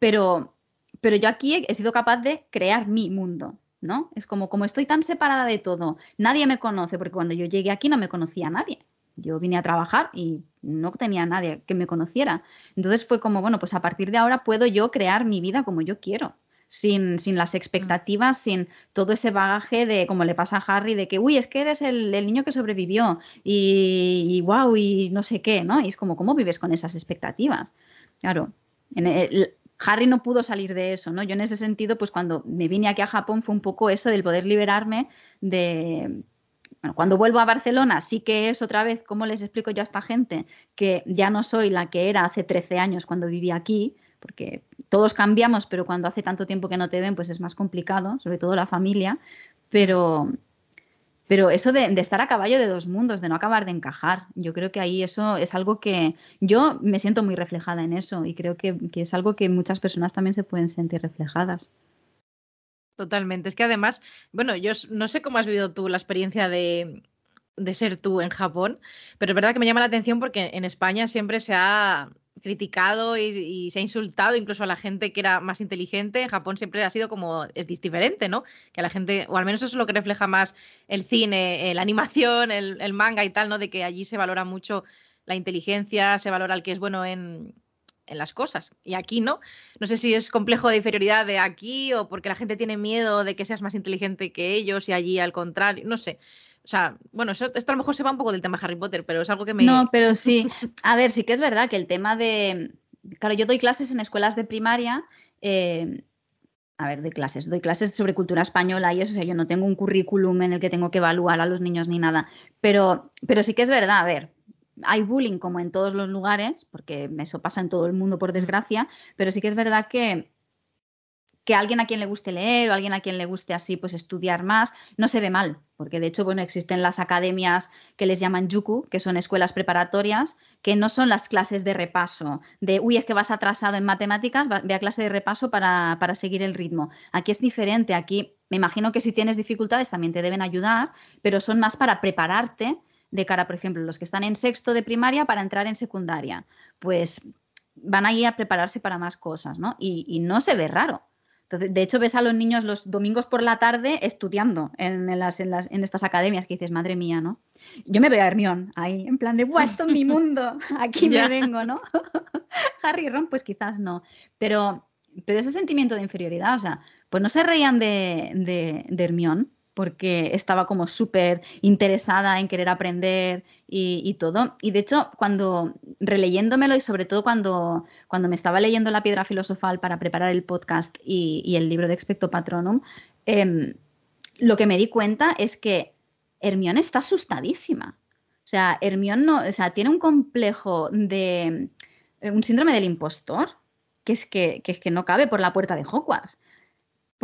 pero, pero yo aquí he, sido capaz de crear mi mundo, ¿no? Es como, como estoy tan separada de todo, nadie me conoce, porque cuando yo llegué aquí no me conocía a nadie. Yo vine a trabajar y no tenía a nadie que me conociera. Entonces fue como, bueno, pues a partir de ahora puedo yo crear mi vida como yo quiero sin, sin las mm. expectativas, sin todo ese bagaje de, como le pasa a Harry, de que, uy, es que eres el, niño que sobrevivió y, y, wow, y no sé qué, ¿no? Y es como, ¿cómo vives con esas expectativas? Claro, en Harry no pudo salir de eso, ¿no? Yo en ese sentido, pues cuando me vine aquí a Japón fue un poco eso del poder liberarme de... Bueno, cuando vuelvo a Barcelona sí que es otra vez, ¿cómo les explico yo a esta gente? Que ya no soy la que era hace 13 años cuando vivía aquí, porque todos cambiamos, pero cuando hace tanto tiempo que no te ven, pues es más complicado, sobre todo la familia, pero, pero eso de, estar a caballo de dos mundos, de no acabar de encajar, yo creo que ahí eso es algo que yo me siento muy reflejada en eso y creo que, es algo que muchas personas también se pueden sentir reflejadas.
Totalmente. Es que además, bueno, yo no sé cómo has vivido tú la experiencia de, de ser tú en Japón, pero es verdad que me llama la atención porque en España siempre se ha, criticado y, se ha insultado incluso a la gente que era más inteligente. En Japón siempre ha sido como, es diferente, ¿no? Que a la gente, o al menos eso es lo que refleja más el cine, la animación, el, manga y tal, ¿no? De que allí se valora mucho la inteligencia, se valora el que es bueno en, en las cosas. Y aquí no. No sé si es complejo de inferioridad de aquí o porque la gente tiene miedo de que seas más inteligente que ellos y allí al contrario. No sé. O sea, bueno, esto a lo mejor se va un poco del tema Harry Potter, pero es algo que me.
No, pero sí. A ver, sí que es verdad que el tema de. Claro, yo doy clases en escuelas de primaria. Eh, a ver, doy clases, doy clases sobre cultura española y eso, o sea, yo no tengo un currículum en el que tengo que evaluar a los niños ni nada, pero, pero sí que es verdad, a ver, hay bullying como en todos los lugares, porque eso pasa en todo el mundo por desgracia, pero sí que es verdad que que alguien a quien le guste leer o alguien a quien le guste así pues estudiar más, no se ve mal, porque de hecho, bueno, existen las academias que les llaman yuku, que son escuelas preparatorias, que no son las clases de repaso, de, uy, es que vas atrasado en matemáticas, ve a clase de repaso para, para seguir el ritmo. Aquí es diferente, aquí me imagino que si tienes dificultades también te deben ayudar, pero son más para prepararte de cara, por ejemplo, los que están en sexto de primaria para entrar en secundaria, pues van ahí a prepararse para más cosas, ¿no? y no se ve raro de hecho, ves a los niños los domingos por la tarde estudiando en, las, en, estas academias que dices, madre mía, ¿no? Yo me veo a Hermión ahí, en plan de, ¡buah, esto es mi mundo! Aquí me vengo, ¿no? Harry y Ron, pues quizás no. Pero, pero ese sentimiento de inferioridad, o sea, pues no se reían de, de, de Hermión, porque estaba como súper interesada en querer aprender y, todo. Y de hecho, cuando releyéndomelo y sobre todo cuando, cuando me estaba leyendo La piedra filosofal para preparar el podcast y, el libro de Expecto Patronum, em, lo que me di cuenta es que Hermione está asustadísima. O sea, Hermione no, o sea, tiene un complejo de un síndrome del impostor, que es que, que es que no cabe por la puerta de Hogwarts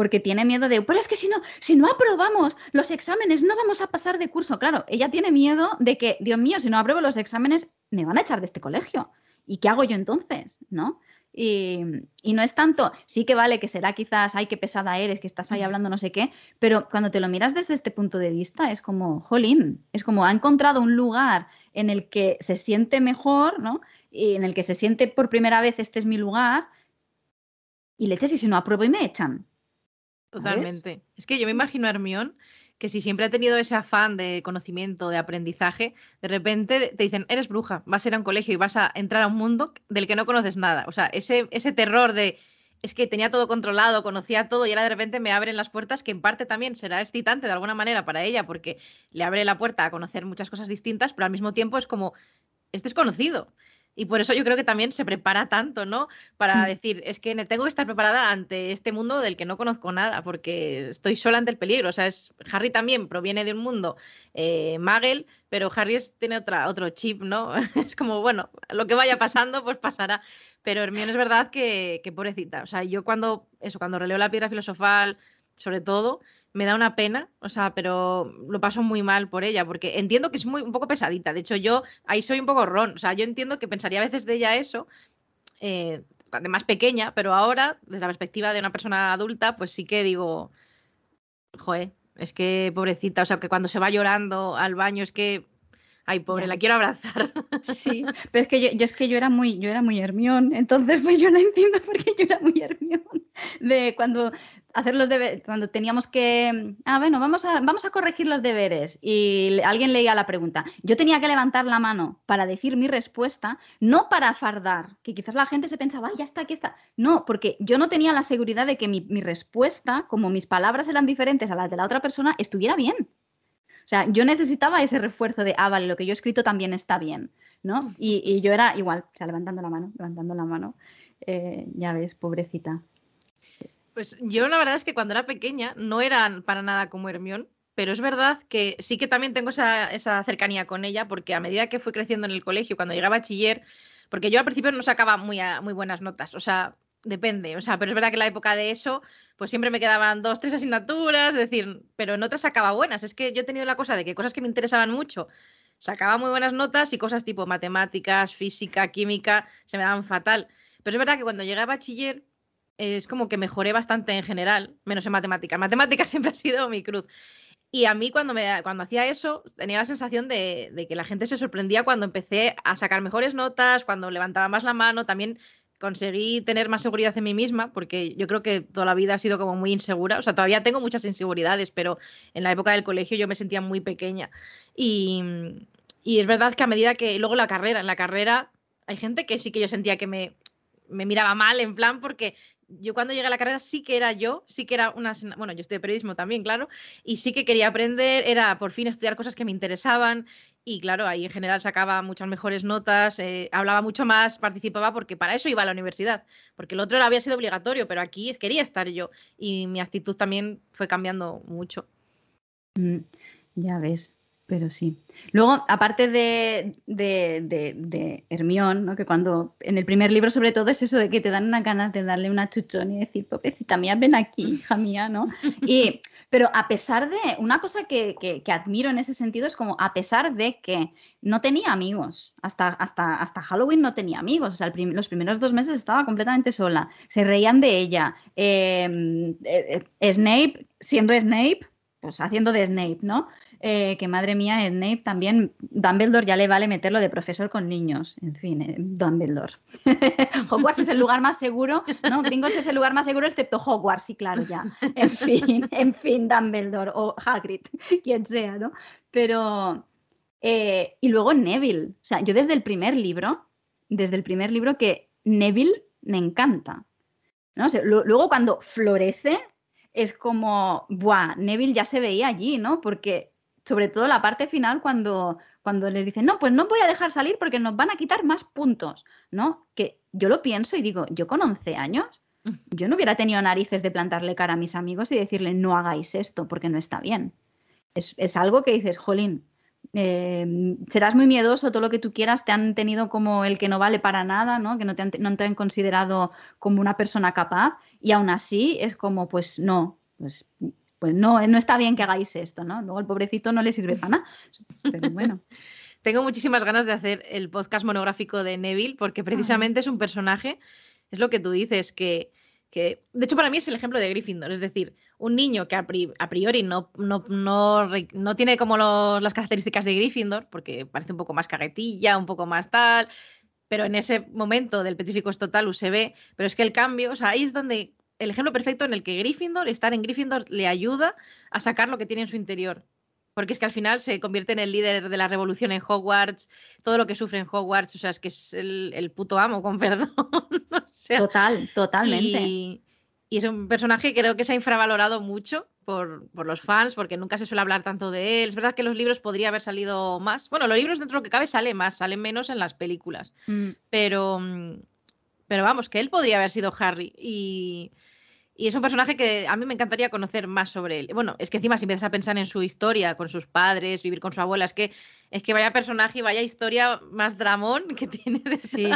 porque tiene miedo de, pero es que si no, si no aprobamos los exámenes, no vamos a pasar de curso. Claro, ella tiene miedo de que, Dios mío, si no apruebo los exámenes, me van a echar de este colegio. ¿Y qué hago yo entonces? ¿No? Y, no es tanto, sí que vale que será quizás, ay, qué pesada eres, que estás ahí hablando no sé qué, pero cuando te lo miras desde este punto de vista es como, jolín, es como ha encontrado un lugar en el que se siente mejor, ¿no? Y en el que se siente por primera vez, este es mi lugar, y le eches y si no apruebo y me echan.
Totalmente. Es que yo me imagino a Hermión que si siempre ha tenido ese afán de conocimiento, de aprendizaje, de repente te dicen, eres bruja, vas a ir a un colegio y vas a entrar a un mundo del que no conoces nada. O sea, ese, ese terror de, es que tenía todo controlado, conocía todo y ahora de repente me abren las puertas, que en parte también será excitante de alguna manera para ella, porque le abre la puerta a conocer muchas cosas distintas, pero al mismo tiempo es como, es desconocido. Y por eso yo creo que también se prepara tanto, ¿no? Para mm. decir, es que tengo que estar preparada ante este mundo del que no conozco nada, porque estoy sola ante el peligro. O sea, es, Harry también proviene de un mundo eh, Magel, pero Harry tiene otra, otro chip, ¿no? es como, bueno, lo que vaya pasando, pues pasará. Pero Hermione es verdad que, que pobrecita. O sea, yo cuando, eso, cuando releo la piedra filosofal, sobre todo, me da una pena, o sea, pero lo paso muy mal por ella, porque entiendo que es muy un poco pesadita. De hecho, yo ahí soy un poco ron, o sea, yo entiendo que pensaría a veces de ella eso, eh, de más pequeña, pero ahora, desde la perspectiva de una persona adulta, pues sí que digo, joder, es que pobrecita, o sea, que cuando se va llorando al baño es que Ay, pobre, la quiero abrazar.
Sí, pero es que yo, es que yo era muy, yo era muy Hermión, entonces pues yo la entiendo porque yo era muy Hermión. De cuando hacer los deberes, cuando teníamos que, ah, bueno, vamos a, vamos a corregir los deberes y alguien leía la pregunta. Yo tenía que levantar la mano para decir mi respuesta, no para fardar, que quizás la gente se pensaba, ya está, aquí está. No, porque yo no tenía la seguridad de que mi, mi respuesta, como mis palabras eran diferentes a las de la otra persona, estuviera bien. O sea, yo necesitaba ese refuerzo de, ah, vale, lo que yo he escrito también está bien, ¿no? Y, yo era igual, o sea, levantando la mano, levantando la mano. Eh, ya ves, pobrecita.
Pues yo la verdad es que cuando era pequeña no era para nada como Hermión, pero es verdad que sí que también tengo esa, esa, cercanía con ella, porque a medida que fui creciendo en el colegio, cuando llegaba a bachiller, porque yo al principio no sacaba muy, muy buenas notas, o sea, depende, o sea, pero es verdad que en la época de eso, pues siempre me quedaban dos, tres asignaturas, decir, pero en otras sacaba buenas. Es que yo he tenido la cosa de que cosas que me interesaban mucho, sacaba muy buenas notas y cosas tipo matemáticas, física, química, se me daban fatal. Pero es verdad que cuando llegué a bachiller, es como que mejoré bastante en general, menos en matemáticas. Matemáticas siempre ha sido mi cruz. Y a mí cuando, me, cuando hacía eso tenía la sensación de, que la gente se sorprendía cuando empecé a sacar mejores notas, cuando levantaba más la mano, también conseguí tener más seguridad en mí misma, porque yo creo que toda la vida ha sido como muy insegura. O sea, todavía tengo muchas inseguridades, pero en la época del colegio yo me sentía muy pequeña. Y, y es verdad que a medida que luego la carrera, en la carrera hay gente que sí que yo sentía que me, me miraba mal, en plan, porque yo cuando llegué a la carrera sí que era yo, sí que era una, bueno, yo de periodismo también, claro, y sí que quería aprender, era por fin estudiar cosas que me interesaban y claro, ahí en general sacaba muchas mejores notas, eh, hablaba mucho más, participaba porque para eso iba a la universidad, porque el otro había sido obligatorio, pero aquí quería estar yo y mi actitud también fue cambiando mucho.
Mm, ya ves, pero sí. Luego, aparte de, de, de, Hermión, ¿no? que cuando en el primer libro sobre todo es eso de que te dan una ganas de darle una chuchón y decir, pobrecita mía, ven aquí, hija mía, ¿no? Y, pero a pesar de, una cosa que, que, admiro en ese sentido es como, a pesar de que no tenía amigos, hasta, hasta, hasta Halloween no tenía amigos, o sea, los primeros dos meses estaba completamente sola, se reían de ella. Em, eh, eh, Snape, siendo Snape, pues haciendo de Snape, ¿no? Eh, que madre mía, Snape también, Dumbledore ya le vale meterlo de profesor con niños. En fin, eh, Dumbledore. Hogwarts es el lugar más seguro, ¿no? Gringos es el lugar más seguro excepto Hogwarts, sí, claro, ya. En fin, en fin, Dumbledore o Hagrid, quien sea, ¿no? Pero... Eh, y luego Neville. O sea, yo desde el primer libro, desde el primer libro que Neville me encanta. ¿no? luego cuando florece, es como, ¡buah! Neville ya se veía allí, ¿no? Porque sobre todo la parte final cuando, cuando les dicen, no, pues no voy a dejar salir porque nos van a quitar más puntos, ¿no? Que yo lo pienso y digo, yo con 11 años, yo no hubiera tenido narices de plantarle cara a mis amigos y decirle, no hagáis esto porque no está bien. Es, es algo que dices, jolín, eh, serás muy miedoso, todo lo que tú quieras, te han tenido como el que no vale para nada, ¿no? que no te, han, no te han considerado como una persona capaz y aún así es como, pues no, pues, pues no, no está bien que hagáis esto, ¿no? Luego el pobrecito no le sirve para nada, pero bueno.
Tengo muchísimas ganas de hacer el podcast monográfico de Neville porque precisamente es un personaje, es lo que tú dices, que, que, de hecho para mí es el ejemplo de Gryffindor, es decir, un niño que a, priori no, no, no, tiene como las características de Gryffindor, porque parece un poco más caguetilla, un poco más tal, pero en ese momento del Petrificus Total se ve, pero es que el cambio, o sea, ahí es donde el ejemplo perfecto en el que Gryffindor, estar en Gryffindor, le ayuda a sacar lo que tiene en su interior. Porque es que al final se convierte en el líder de la revolución en Hogwarts, todo lo que sufre en Hogwarts, o sea, es que es el, puto amo, con perdón.
Total, totalmente.
Y, es un personaje que creo que se ha infravalorado mucho por, los fans, porque nunca se suele hablar tanto de él. Es verdad que los libros podría haber salido más. Bueno, los libros dentro de lo que cabe sale más, salen menos en las películas. Mm. Pero, pero vamos, que él podría haber sido Harry. Y, y es un personaje que a mí me encantaría conocer más sobre él. Bueno, es que encima si empiezas a pensar en su historia, con sus padres, vivir con su abuela, es que, es que vaya personaje y vaya historia más dramón que tiene detrás.
Sí.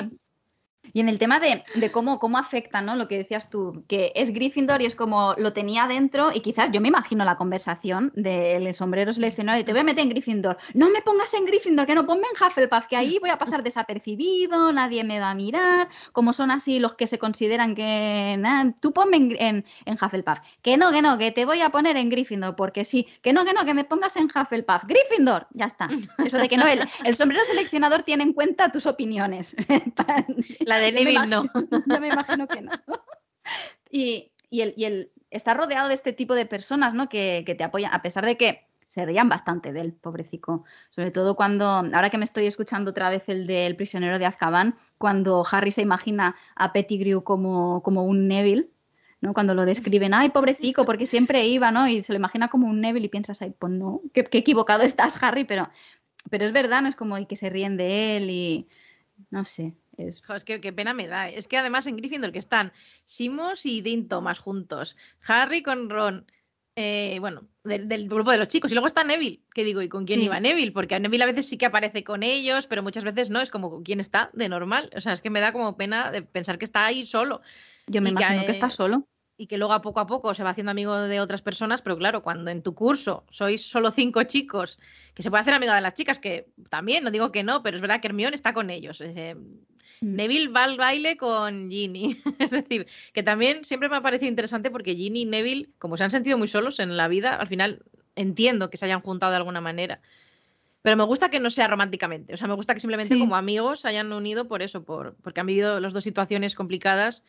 Y en el tema de, cómo, cómo afecta, ¿no? Lo que decías tú, que es Gryffindor y es como lo tenía dentro y quizás yo me imagino la conversación del sombrero seleccionado y te voy a meter en Gryffindor. No me pongas en Gryffindor, que no ponme en Hufflepuff, que ahí voy a pasar desapercibido, nadie me va a mirar, como son así los que se consideran que... tú ponme en, en, Hufflepuff. Que no, que no, que te voy a poner en Gryffindor, porque sí. Que no, que no, que me pongas en Hufflepuff. Gryffindor, ya está. Eso de que no, el, el sombrero seleccionador tiene en cuenta tus opiniones.
de Neville no.
Yo me imagino que no. Y, el, está rodeado de este tipo de personas, ¿no? Que, te apoyan, a pesar de que se rían bastante de él, pobrecico. Sobre todo cuando, ahora que me estoy escuchando otra vez el del prisionero de Azkaban, cuando Harry se imagina a Pettigrew como, como un Neville, ¿no? Cuando lo describen, ay, pobrecico, porque siempre iba, ¿no? Y se lo imagina como un Neville y piensas, ay, pues no, qué, equivocado estás, Harry, pero, pero es verdad, ¿no? Es como el que se ríen de él y no sé,
es... que qué pena me da. Es que además en Gryffindor que están Simos y Dean Thomas juntos, Harry con Ron, eh, bueno, del, grupo de los chicos. Y luego está Neville, que digo, ¿y con quién iba Neville? Porque Neville a veces sí que aparece con ellos, pero muchas veces no, es como con quién está de normal. O sea, es que me da como pena de pensar que está ahí solo.
Yo me imagino que está solo
y que luego a poco a poco se va haciendo amigo de otras personas, pero claro, cuando en tu curso sois solo cinco chicos, que se puede hacer amigo de las chicas, que también, no digo que no, pero es verdad que Hermione está con ellos. Eh. Neville va al baile con Ginny. es decir, que también siempre me ha parecido interesante porque Ginny y Neville, como se han sentido muy solos en la vida, al final entiendo que se hayan juntado de alguna manera. Pero me gusta que no sea románticamente. O sea, me gusta que simplemente como amigos se hayan unido por eso, por, porque han vivido las dos situaciones complicadas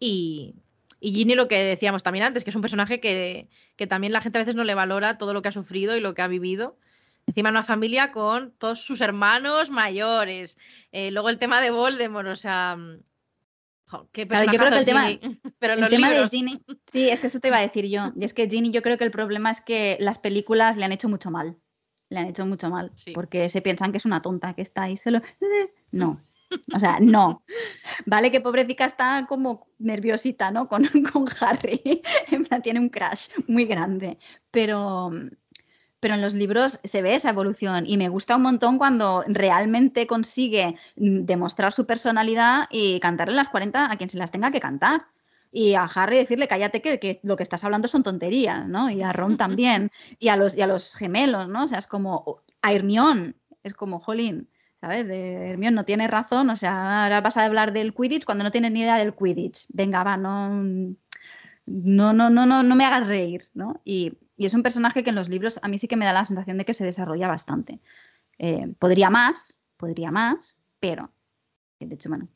y, y Ginny, lo que decíamos también antes, que es un personaje que, también la gente a veces no le valora todo lo que ha sufrido y lo que ha vivido. Encima una familia con todos sus hermanos mayores. Eh, luego el tema de Voldemort, o sea... Mm,
qué claro, yo creo que el tema, Pero el tema de Ginny, sí, es que eso te iba a decir yo. Y es que Ginny, yo creo que el problema es que las películas le han hecho mucho mal. Le han hecho mucho mal. Porque se piensan que es una tonta que está ahí solo. No. O sea, no. Vale que pobrecita está como nerviosita, ¿no? Con, con Harry. tiene un crash muy grande. Pero, pero en los libros se ve esa evolución y me gusta un montón cuando realmente consigue demostrar su personalidad y cantarle las 40 a quien se las tenga que cantar. Y a Harry decirle, cállate que, que lo que estás hablando son tonterías, ¿no? Y a Ron también. Y a los, y a los gemelos, ¿no? O sea, es como, a Hermione, es como, jolín, ¿sabes? De Hermione no tiene razón, o sea, ahora vas a hablar del Quidditch cuando no tienes ni idea del Quidditch. Venga, va, no, no, no, no, no, no me hagas reír, ¿no? Y, es un personaje que en los libros a mí sí que me da la sensación de que se desarrolla bastante. Eh, podría más, podría más, pero, de hecho, bueno,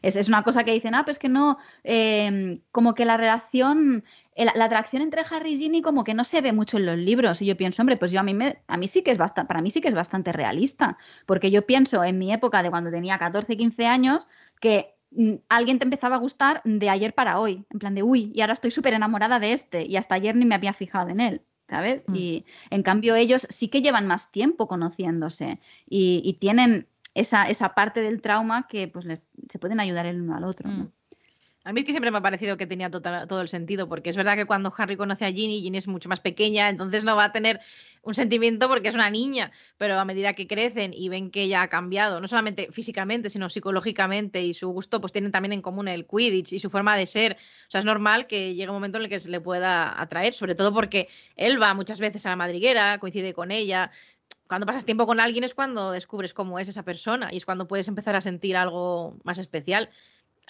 es, es, una cosa que dicen, ah, pues que no, eh, como que la relación la atracción entre Harry y Ginny como que no se ve mucho en los libros y yo pienso, hombre, pues yo a mí a mí sí que es bastante, para mí sí que es bastante realista, porque yo pienso en mi época de cuando tenía 14, 15 años que alguien te empezaba a gustar de ayer para hoy, en plan de, uy, y ahora estoy súper enamorada de este y hasta ayer ni me había fijado en él. ¿Sabes? Mm. Y en cambio ellos sí que llevan más tiempo conociéndose y, tienen esa, esa, parte del trauma que pues se pueden ayudar el uno al otro. ¿no?
A mí siempre me ha parecido que tenía todo el sentido, porque es verdad que cuando Harry conoce a Ginny, Ginny es mucho más pequeña, entonces no va a tener un sentimiento porque es una niña, pero a medida que crecen y ven que ella ha cambiado, no solamente físicamente, sino psicológicamente y su gusto, pues tienen también en común el Quidditch y su forma de ser. O sea, es normal que llegue un momento en el que se le pueda atraer, sobre todo porque él va muchas veces a la madriguera, coincide con ella. Cuando pasas tiempo con alguien es cuando descubres cómo es esa persona y es cuando puedes empezar a sentir algo más especial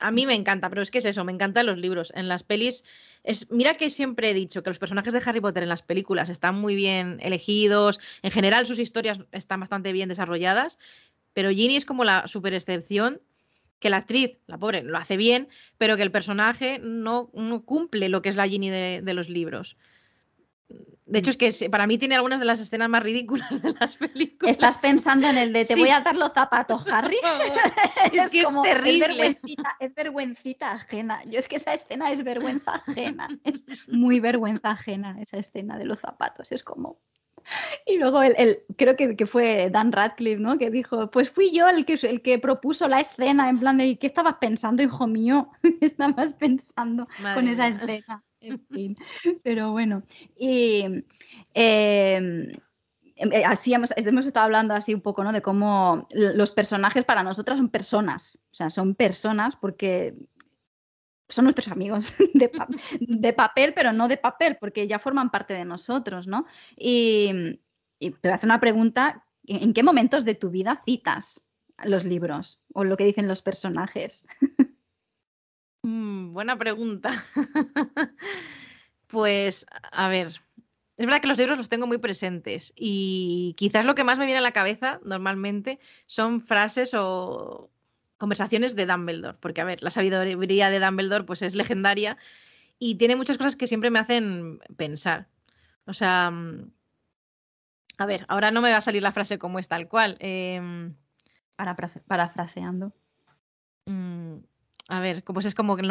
a mí me encanta, pero es que es eso, me encantan los libros. En las pelis, es, mira que siempre he dicho que los personajes de Harry Potter en las películas están muy bien elegidos, en general sus historias están bastante bien desarrolladas, pero Ginny es como la super excepción, que la actriz, la pobre, lo hace bien, pero que el personaje no, cumple lo que es la Ginny de los libros. De hecho, es que para mí tiene algunas de las escenas más ridículas de las películas.
Estás pensando en el de te voy a dar los zapatos, Harry.
es, que es terrible.
Es vergüencita, ajena. Yo es que esa escena es vergüenza ajena. Es muy vergüenza ajena esa escena de los zapatos. Es como. Y luego el, creo que, que, fue Dan Radcliffe, ¿no? Que dijo, pues fui yo el que, el que propuso la escena, en plan de, ¿qué estabas pensando, hijo mío? ¿Qué estabas pensando con esa escena? En fin, pero bueno. Y em, em, eh, así hemos, hemos, estado hablando así un poco, ¿no? De cómo los personajes para nosotras son personas. O sea, son personas porque son nuestros amigos de, papel, pero no de papel, porque ya forman parte de nosotros, ¿no? Y, y te voy a hacer una pregunta. ¿En qué momentos de tu vida citas los libros o lo que dicen los personajes?
Mm, buena pregunta. pues, a ver, es verdad que los libros los tengo muy presentes y quizás lo que más me viene a la cabeza normalmente son frases o conversaciones de Dumbledore, porque a ver, la sabiduría de Dumbledore pues es legendaria y tiene muchas cosas que siempre me hacen pensar. O sea, mm, a ver, ahora no me va a salir la frase como es tal cual. Eh,
parafraseando.
Mm, a ver, pues es como que,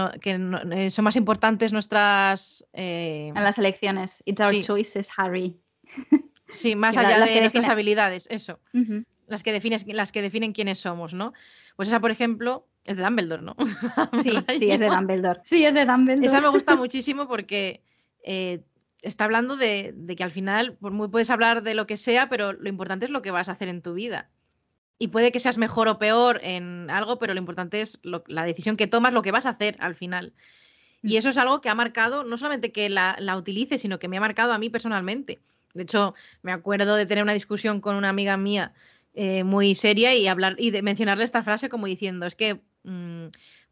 eh, son más importantes nuestras...
Eh, en las elecciones. It's our choices, Harry.
Sí, más allá de nuestras habilidades, eso. las, que defines, las que definen quiénes somos, ¿no? Pues esa, por ejemplo, es de Dumbledore, ¿no?
sí, sí, es de Dumbledore. Sí, es de Dumbledore.
Esa me gusta muchísimo porque eh, está hablando de, de, que al final, por muy puedes hablar de lo que sea, pero lo importante es lo que vas a hacer en tu vida y puede que seas mejor o peor en algo, pero lo importante es la decisión que tomas, lo que vas a hacer al final. Y mm. eso es algo que ha marcado, no solamente que la, la, utilice, sino que me ha marcado a mí personalmente. De hecho, me acuerdo de tener una discusión con una amiga mía eh, muy seria y hablar y de mencionarle esta frase como diciendo, es que mm,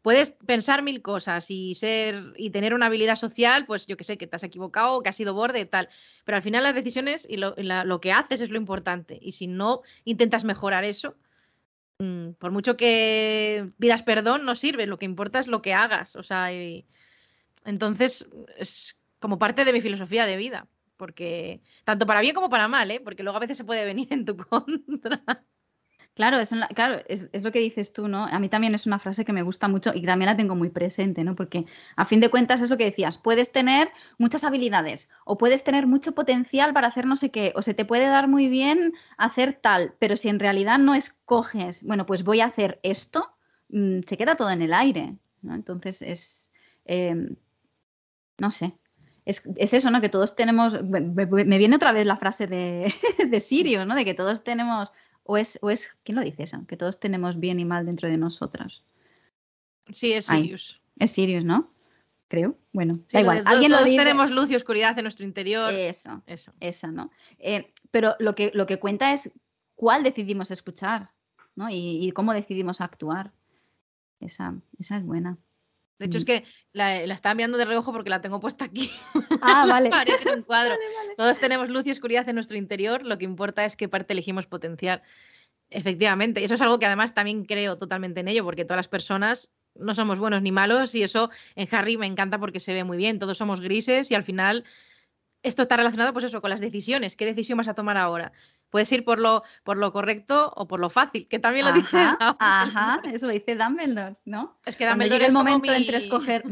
puedes pensar mil cosas y ser y tener una habilidad social, pues yo que sé, que te has equivocado, que has sido borde, tal. Pero al final las decisiones y lo, que haces es lo importante. Y si no intentas mejorar eso, mm, por mucho que pidas perdón, no sirve. Lo que importa es lo que hagas. O sea, entonces es como parte de mi filosofía de vida. Porque tanto para bien como para mal, ¿eh? porque luego a veces se puede venir en tu contra.
Claro, es, claro es, lo que dices tú, ¿no? A mí también es una frase que me gusta mucho y también la tengo muy presente, ¿no? Porque a fin de cuentas es lo que decías, puedes tener muchas habilidades o puedes tener mucho potencial para hacer no sé qué, o se te puede dar muy bien hacer tal, pero si en realidad no escoges, bueno, pues voy a hacer esto, mm, se queda todo en el aire, ¿no? Entonces es, em, no sé, es, eso, ¿no? Que todos tenemos, me, viene otra vez la frase de, de Sirio, ¿no? De que todos tenemos ¿O es, o es, quién lo dice eso? Que todos tenemos bien y mal dentro de nosotras.
Sí, es Sirius.
es Sirius, ¿no? Creo. Bueno,
da igual. Alguien todos tenemos luz y oscuridad en nuestro interior.
Eso, eso. Esa, ¿no? Eh, pero lo que, lo que cuenta es cuál decidimos escuchar, ¿no? Y, y cómo decidimos actuar. Esa, esa es buena.
De hecho, es que la, estaba mirando de reojo porque la tengo puesta aquí.
Ah, vale.
Parece un cuadro. Todos tenemos luz y oscuridad en nuestro interior. Lo que importa es qué parte elegimos potenciar. Efectivamente. Eso es algo que además también creo totalmente en ello, porque todas las personas no somos buenos ni malos. Y eso en Harry me encanta porque se ve muy bien. Todos somos grises y al final esto está relacionado, pues eso, con las decisiones. ¿Qué decisión vas a tomar ahora? Puedes ir por lo, por lo correcto o por lo fácil, que también lo dice.
Ajá, eso lo dice Dumbledore, ¿no?
Es que Dumbledore llega
el momento entre escoger.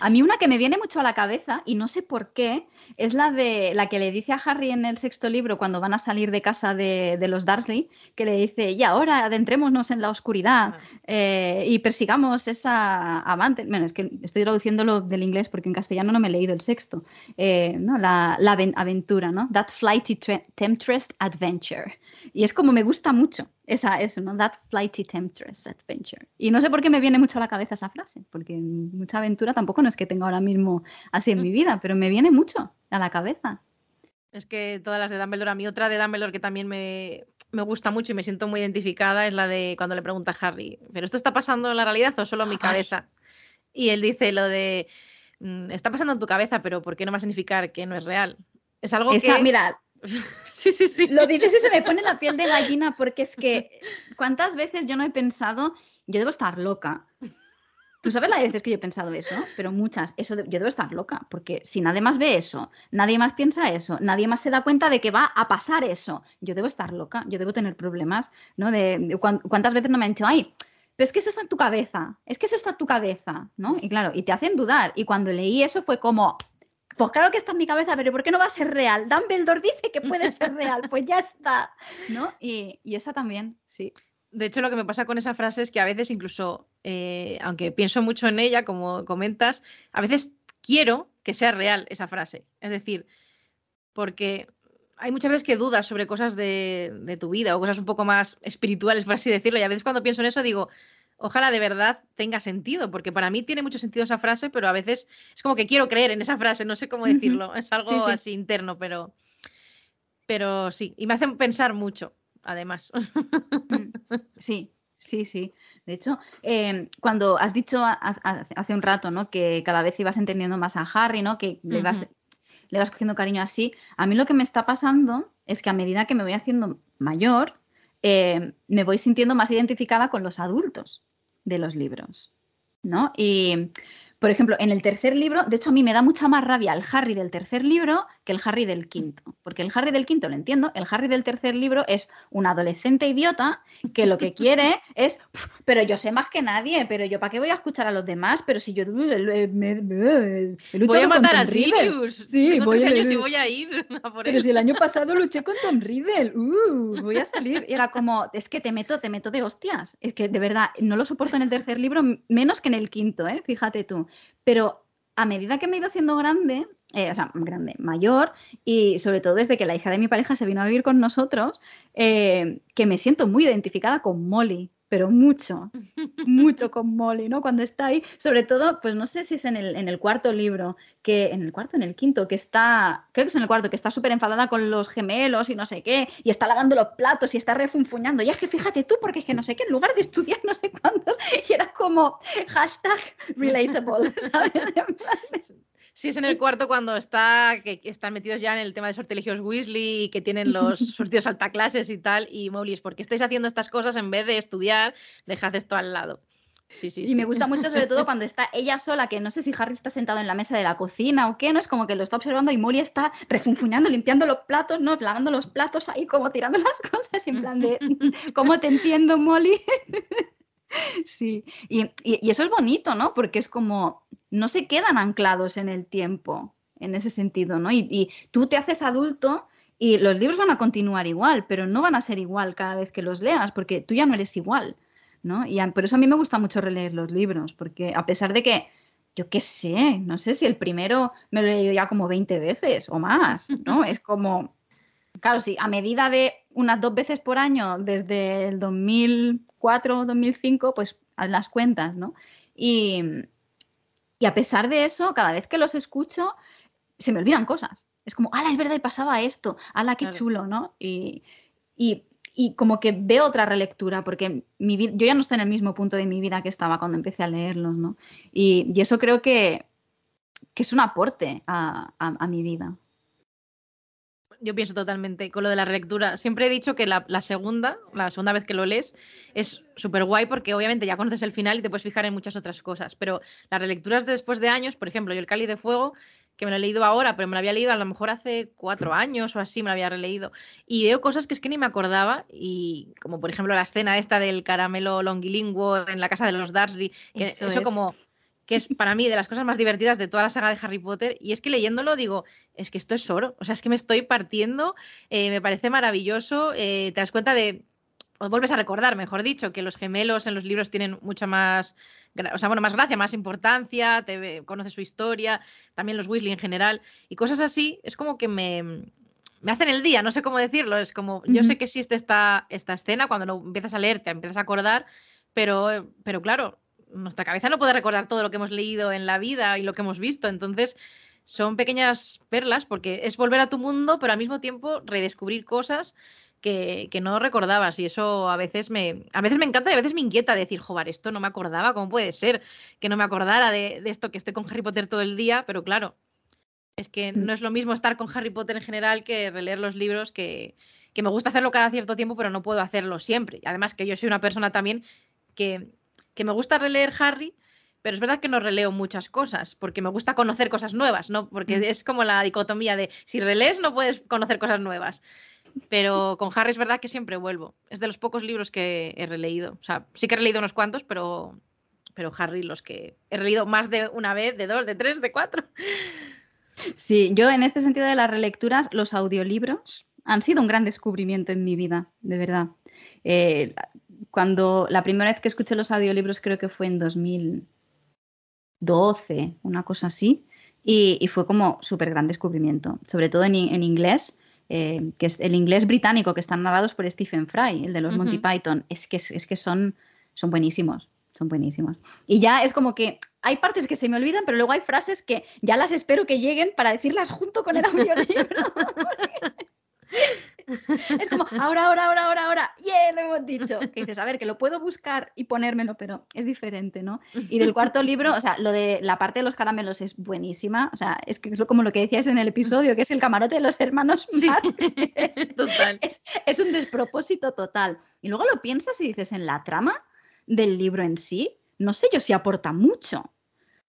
A mí una que me viene mucho a la cabeza, y no sé por qué, es la de la que le dice a Harry en el sexto libro cuando van a salir de casa de, los Dursley, que le dice, y ahora adentrémonos en la oscuridad eh, y persigamos esa amante. Bueno, es que estoy traduciéndolo del inglés porque en castellano no me he leído el sexto. Eh, ¿no? La, aventura, ¿no? That flighty temptress adventure. Y es como me gusta mucho esa, eso, ¿no? That flighty temptress adventure. Y no sé por qué me viene mucho a la cabeza esa frase, porque mucha aventura tampoco no es que tenga ahora mismo así en mi mm. vida, pero me viene mucho a la cabeza.
Es que todas las de Dumbledore, a mí otra de Dumbledore que también me, me gusta mucho y me siento muy identificada es la de cuando le pregunta a Harry, ¿pero esto está pasando en la realidad o solo en mi cabeza? Y él dice lo de, mm, está pasando en tu cabeza, pero ¿por qué no va a significar que no es real? Es algo
Esa,
que...
Mira,
sí, sí, sí.
Lo dices y se me pone la piel de gallina porque es que cuántas veces yo no he pensado, yo debo estar loca. Tú sabes las veces que yo he pensado eso, pero muchas, eso yo debo estar loca, porque si nadie más ve eso, nadie más piensa eso, nadie más se da cuenta de que va a pasar eso, yo debo estar loca, yo debo tener problemas, ¿no? De, cuántas veces no me han dicho, ay, pero es que eso está en tu cabeza, es que eso está en tu cabeza, ¿no? Y claro, y te hacen dudar. Y cuando leí eso fue como, pues claro que está en mi cabeza, pero ¿por qué no va a ser real? Dumbledore dice que puede ser real, pues ya está, ¿no? Y, esa también, sí.
De hecho, lo que me pasa con esa frase es que a veces incluso, eh, aunque pienso mucho en ella, como comentas, a veces quiero que sea real esa frase. Es decir, porque hay muchas veces que dudas sobre cosas de, de, tu vida o cosas un poco más espirituales, por así decirlo, y a veces cuando pienso en eso digo, ojalá de verdad tenga sentido, porque para mí tiene mucho sentido esa frase, pero a veces es como que quiero creer en esa frase, no sé cómo decirlo, es algo así interno, pero, pero sí, y me hacen pensar mucho, además.
Mm, sí, sí, sí. De hecho, em, cuando has dicho hace un rato, ¿no? Que cada vez ibas entendiendo más a Harry, ¿no? Que le vas, le vas cogiendo cariño así. A mí lo que me está pasando es que a medida que me voy haciendo mayor, em, me voy sintiendo más identificada con los adultos de los libros, ¿no? Y por ejemplo, en el tercer libro, de hecho a mí me da mucha más rabia el Harry del tercer libro que el Harry del quinto, porque el Harry del quinto lo entiendo, el Harry del tercer libro es un adolescente idiota que lo que quiere es, pero yo sé más que nadie, pero yo para qué voy a escuchar a los demás, pero si yo me,
voy a matar a Sirius,
sí, voy a,
voy a ir,
pero si el año pasado luché con Tom Riddle, uh, voy a salir, y era como, es que te meto, te meto de hostias, es que de verdad no lo soporto en el tercer libro menos que en el quinto, ¿eh? fíjate tú. Pero a medida que me he ido haciendo grande, eh, o sea, grande, mayor, y sobre todo desde que la hija de mi pareja se vino a vivir con nosotros, eh, que me siento muy identificada con Molly pero mucho, mucho con Molly, ¿no? Cuando está ahí, sobre todo, pues no sé si es en el, en el cuarto libro, que en el cuarto, en el quinto, que está, creo que es en el cuarto, que está súper enfadada con los gemelos y no sé qué, y está lavando los platos y está refunfuñando, y es que fíjate tú, porque es que no sé qué, en lugar de estudiar no sé cuántos, y era como hashtag relatable, ¿sabes?
Sí, es en el cuarto cuando está, que, están metidos ya en el tema de sortilegios Weasley y que tienen los sortidos clases y tal, y Molly ¿por qué estáis haciendo estas cosas en vez de estudiar? Dejad esto al lado. Sí, sí,
y me gusta mucho sobre todo cuando está ella sola, que no sé si Harry está sentado en la mesa de la cocina o qué, no es como que lo está observando y Molly está refunfuñando, limpiando los platos, no, lavando los platos ahí como tirando las cosas en plan de ¿cómo te entiendo, Molly? Sí, y, eso es bonito, ¿no? Porque es como, no se quedan anclados en el tiempo, en ese sentido, ¿no? Y, tú te haces adulto y los libros van a continuar igual, pero no van a ser igual cada vez que los leas, porque tú ya no eres igual, ¿no? Y por eso a mí me gusta mucho releer los libros, porque a pesar de que, yo qué sé, no sé si el primero me lo he leído ya como 20 veces o más, ¿no? Es como, claro, sí, a medida de unas dos veces por año desde el 2004 2005, pues haz las cuentas, ¿no? Y, a pesar de eso, cada vez que los escucho, se me olvidan cosas. Es como, ala, es verdad, y pasaba esto, ala, qué chulo, ¿no? Y, como que veo otra relectura, porque mi yo ya no estoy en el mismo punto de mi vida que estaba cuando empecé a leerlos, ¿no? Y, eso creo que, es un aporte a mi vida
yo pienso totalmente con lo de la relectura. Siempre he dicho que la, segunda, la segunda vez que lo lees, es súper guay porque obviamente ya conoces el final y te puedes fijar en muchas otras cosas. Pero las relecturas de después de años, por ejemplo, yo el Cali de Fuego, que me lo he leído ahora, pero me lo había leído a lo mejor hace cuatro años o así, me lo había releído. Y veo cosas que es que ni me acordaba, y como por ejemplo la escena esta del caramelo longilinguo en la casa de los Dursley, que eso, como que es para mí de las cosas más divertidas de toda la saga de Harry Potter. Y es que leyéndolo digo, es que esto es oro. O sea, es que me estoy partiendo, eh, me parece maravilloso. Eh, te das cuenta de, o vuelves a recordar, mejor dicho, que los gemelos en los libros tienen mucha más, o sea, bueno, más gracia, más importancia, te conoces su historia, también los Weasley en general, y cosas así, es como que me, me hacen el día, no sé cómo decirlo, es como, yo sé que existe esta, esta escena, cuando lo empiezas a leer te empiezas a acordar, pero, pero claro, nuestra cabeza no puede recordar todo lo que hemos leído en la vida y lo que hemos visto, entonces son pequeñas perlas porque es volver a tu mundo, pero al mismo tiempo redescubrir cosas que, que, no recordabas y eso a veces me a veces me encanta y a veces me inquieta decir, joder, esto no me acordaba, ¿cómo puede ser que no me acordara de, de, esto que estoy con Harry Potter todo el día? Pero claro, es que mm. no es lo mismo estar con Harry Potter en general que releer los libros que, que me gusta hacerlo cada cierto tiempo, pero no puedo hacerlo siempre. Además que yo soy una persona también que que me gusta releer Harry, pero es verdad que no releo muchas cosas, porque me gusta conocer cosas nuevas, ¿no? Porque mm. es como la dicotomía de si relees no puedes conocer cosas nuevas. Pero con Harry es verdad que siempre vuelvo. Es de los pocos libros que he releído. O sea, sí que he releído unos cuantos, pero, pero Harry los que he releído más de una vez, de dos, de tres, de cuatro.
Sí, yo en este sentido de las relecturas, los audiolibros han sido un gran descubrimiento en mi vida, de verdad. Eh, cuando la primera vez que escuché los audiolibros creo que fue en 2012, una cosa así, y, fue como súper gran descubrimiento, sobre todo en, inglés. Eh, que es el inglés británico que están narrados por Stephen Fry, el de los Monty Python, es que, es, que son, son buenísimos, son buenísimos. Y ya es como que hay partes que se me olvidan, pero luego hay frases que ya las espero que lleguen para decirlas junto con el audiolibro. Es como, ahora, ahora, ahora, ahora, ahora, yeah, lo hemos dicho. Que dices, a ver, que lo puedo buscar y ponérmelo, pero es diferente, ¿no? Y del cuarto libro, o sea, lo de la parte de los caramelos es buenísima, o sea, es que es como lo que decías en el episodio, que es el camarote de los hermanos
sí, Es, total.
Es, un despropósito total. Y luego lo piensas y dices, en la trama del libro en sí, no sé yo si aporta mucho.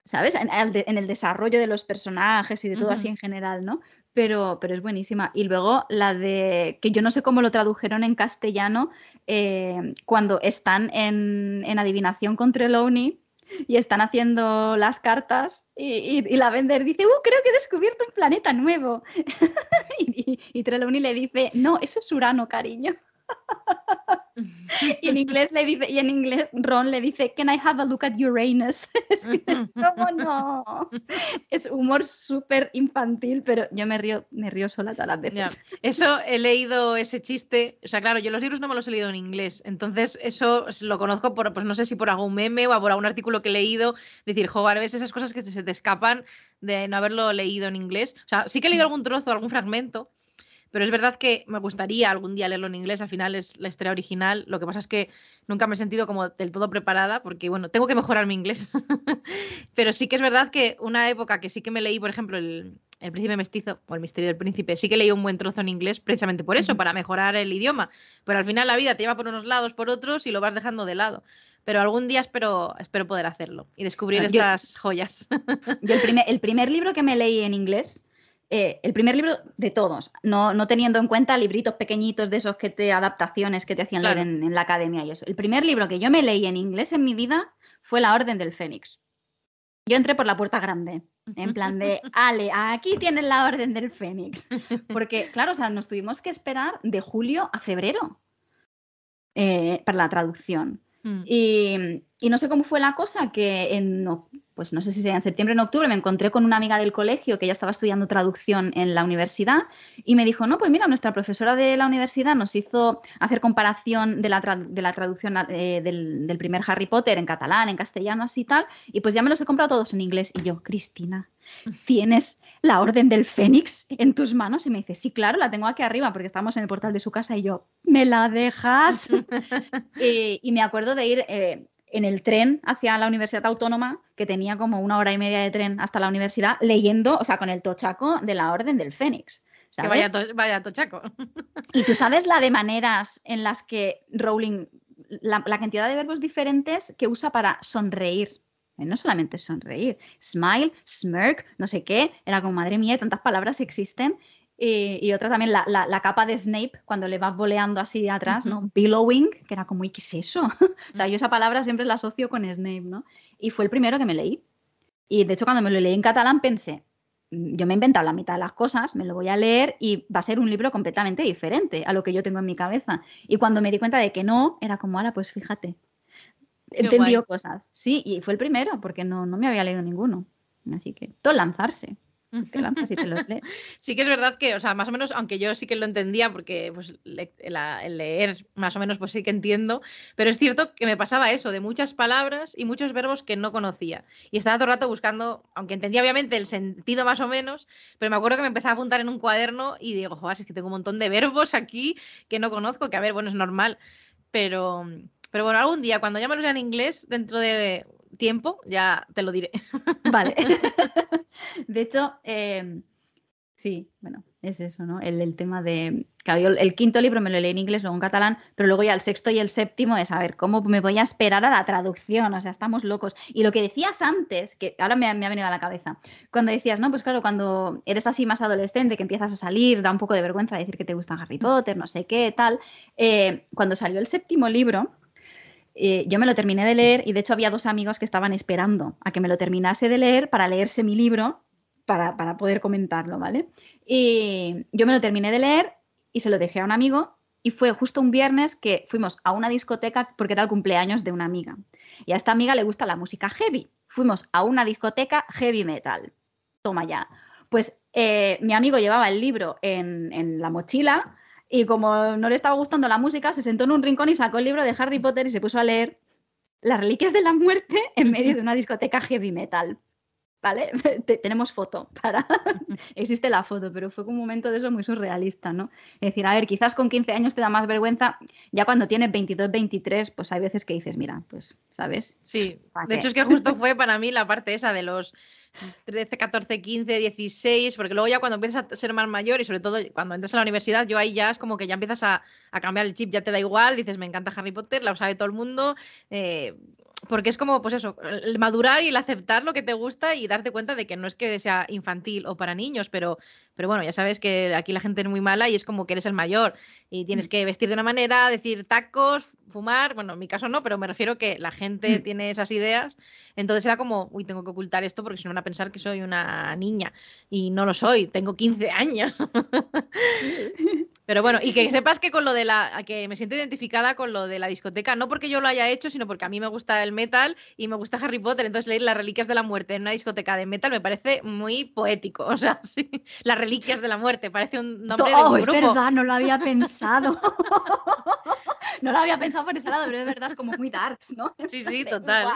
¿Sabes? En el, desarrollo de los personajes y de todo así en general, ¿no? Pero, pero es buenísima. Y luego la de, que yo no sé cómo lo tradujeron en castellano, eh, cuando están en, en adivinación con Trelawney y están haciendo las cartas y, la vender dice, uh, creo que he descubierto un planeta nuevo. y, y Trelawney le dice, no, eso es Urano, cariño. y en inglés le dice, y en inglés Ron le dice, Can I have a look at Uranus? es no. Es humor súper infantil, pero yo me río, me río sola todas las veces.
Eso he leído ese chiste. O sea, claro, yo los libros no me los he leído en inglés. Entonces, eso lo conozco por, pues no sé si por algún meme o por algún artículo que he leído. Decir, joder, ves esas cosas que se te escapan de no haberlo leído en inglés. O sea, sí que he leído mm. algún trozo, algún fragmento pero es verdad que me gustaría algún día leerlo en inglés, al final es la historia original. Lo que pasa es que nunca me he sentido como del todo preparada, porque bueno, tengo que mejorar mi inglés. Pero sí que es verdad que una época que sí que me leí, por ejemplo, el, Príncipe Mestizo o El Misterio del Príncipe, sí que leí un buen trozo en inglés precisamente por eso, para mejorar el idioma. Pero al final la vida te lleva por unos lados, por otros y lo vas dejando de lado. Pero algún día espero, espero poder hacerlo y descubrir estas joyas.
Yo el primer, el primer libro que me leí en inglés eh, el primer libro de todos, no, no, teniendo en cuenta libritos pequeñitos de esos que te adaptaciones que te hacían leer en, la academia y eso. El primer libro que yo me leí en inglés en mi vida fue La Orden del Fénix. Yo entré por la puerta grande, en plan de, Ale, aquí tienes la Orden del Fénix. Porque, claro, o sea, nos tuvimos que esperar de julio a febrero eh, para la traducción. Mm. Y, no sé cómo fue la cosa, que en, pues no sé si sería en septiembre o en octubre, me encontré con una amiga del colegio que ya estaba estudiando traducción en la universidad y me dijo, no, pues mira, nuestra profesora de la universidad nos hizo hacer comparación de la, traducción eh, del, primer Harry Potter en catalán, en castellano, así tal, y pues ya me los he comprado todos en inglés. Y yo, Cristina, ¿tienes la Orden del Fénix en tus manos? Y me dice, sí, claro, la tengo aquí arriba porque estamos en el portal de su casa y yo, ¿me la dejas? y, me acuerdo de ir... Eh, en el tren hacia la Universidad Autónoma, que tenía como una hora y media de tren hasta la universidad, leyendo, o sea, con el tochaco de la Orden del Fénix.
Que vaya, vaya, tochaco.
Y tú sabes la de maneras en las que Rowling, la, cantidad de verbos diferentes que usa para sonreír. Eh, no solamente sonreír, smile, smirk, no sé qué, era como, madre mía, tantas palabras existen y, otra también, la, la, capa de Snape, cuando le vas boleando así de atrás, ¿no? Billowing, que era como, ¿y qué es eso? o sea, yo esa palabra siempre la asocio con Snape, ¿no? Y fue el primero que me leí. Y de hecho, cuando me lo leí en catalán pensé, mm, yo me he inventado la mitad de las cosas, me lo voy a leer y va a ser un libro completamente diferente a lo que yo tengo en mi cabeza. Y cuando me di cuenta de que no, era como, ahora, pues fíjate, entendió cosas. Sí, y fue el primero, porque no, no me había leído ninguno. Así que todo lanzarse.
sí que es verdad que, o sea, más o menos, aunque yo sí que lo entendía, porque pues el leer más o menos pues sí que entiendo, pero es cierto que me pasaba eso, de muchas palabras y muchos verbos que no conocía. Y estaba todo el rato buscando, aunque entendía obviamente el sentido más o menos, pero me acuerdo que me empecé a apuntar en un cuaderno y digo, joder, es que tengo un montón de verbos aquí que no conozco, que a ver, bueno, es normal, pero... Pero bueno, algún día, cuando ya me los lea en inglés, dentro de tiempo, ya te lo diré.
Vale. de hecho, em, sí, bueno, es eso, ¿no? El, tema de. el quinto libro me lo leí en inglés, luego en catalán, pero luego ya el sexto y el séptimo es a ver cómo me voy a esperar a la traducción. O sea, estamos locos. Y lo que decías antes, que ahora me, ha venido a la cabeza, cuando decías, no, pues claro, cuando eres así más adolescente, que empiezas a salir, da un poco de vergüenza decir que te gusta Harry Potter, no sé qué, tal. Eh, cuando salió el séptimo libro eh, yo me lo terminé de leer y de hecho había dos amigos que estaban esperando a que me lo terminase de leer para leerse mi libro para, poder comentarlo, ¿vale? Y yo me lo terminé de leer y se lo dejé a un amigo y fue justo un viernes que fuimos a una discoteca porque era el cumpleaños de una amiga. Y a esta amiga le gusta la música heavy. Fuimos a una discoteca heavy metal. Toma ya. Pues eh, mi amigo llevaba el libro en, en la mochila y como no le estaba gustando la música, se sentó en un rincón y sacó el libro de Harry Potter y se puso a leer Las Reliquias de la Muerte en medio de una discoteca heavy metal. ¿Vale? tenemos foto para. Existe la foto, pero fue un momento de eso muy surrealista, ¿no? Es decir, a ver, quizás con 15 años te da más vergüenza, ya cuando tienes 22, 23, pues hay veces que dices, mira, pues, ¿sabes?
Sí, de hecho es que justo fue para mí la parte esa de los 13, 14, 15, 16, porque luego ya cuando empiezas a ser más mayor y sobre todo cuando entras a la universidad, yo ahí ya es como que ya empiezas a, cambiar el chip, ya te da igual, dices, me encanta Harry Potter, la sabe todo el mundo, eh, porque es como, pues eso, el madurar y el aceptar lo que te gusta y darte cuenta de que no es que sea infantil o para niños, pero, pero bueno, ya sabes que aquí la gente es muy mala y es como que eres el mayor y tienes mm. que vestir de una manera, decir tacos, fumar, bueno, en mi caso no, pero me refiero que la gente mm. tiene esas ideas, entonces era como, uy, tengo que ocultar esto porque si no van a pensar que soy una niña y no lo soy, tengo 15 años. Pero bueno, y que sepas que con lo de la, que me siento identificada con lo de la discoteca, no porque yo lo haya hecho, sino porque a mí me gusta el metal y me gusta Harry Potter, entonces leer las reliquias de la muerte en una discoteca de metal me parece muy poético, o sea, sí, las reliquias de la muerte, parece un nombre de
un es verdad, no lo había pensado. no lo había pensado por ese lado, pero de verdad es como muy darks, ¿no?
Sí, sí, total.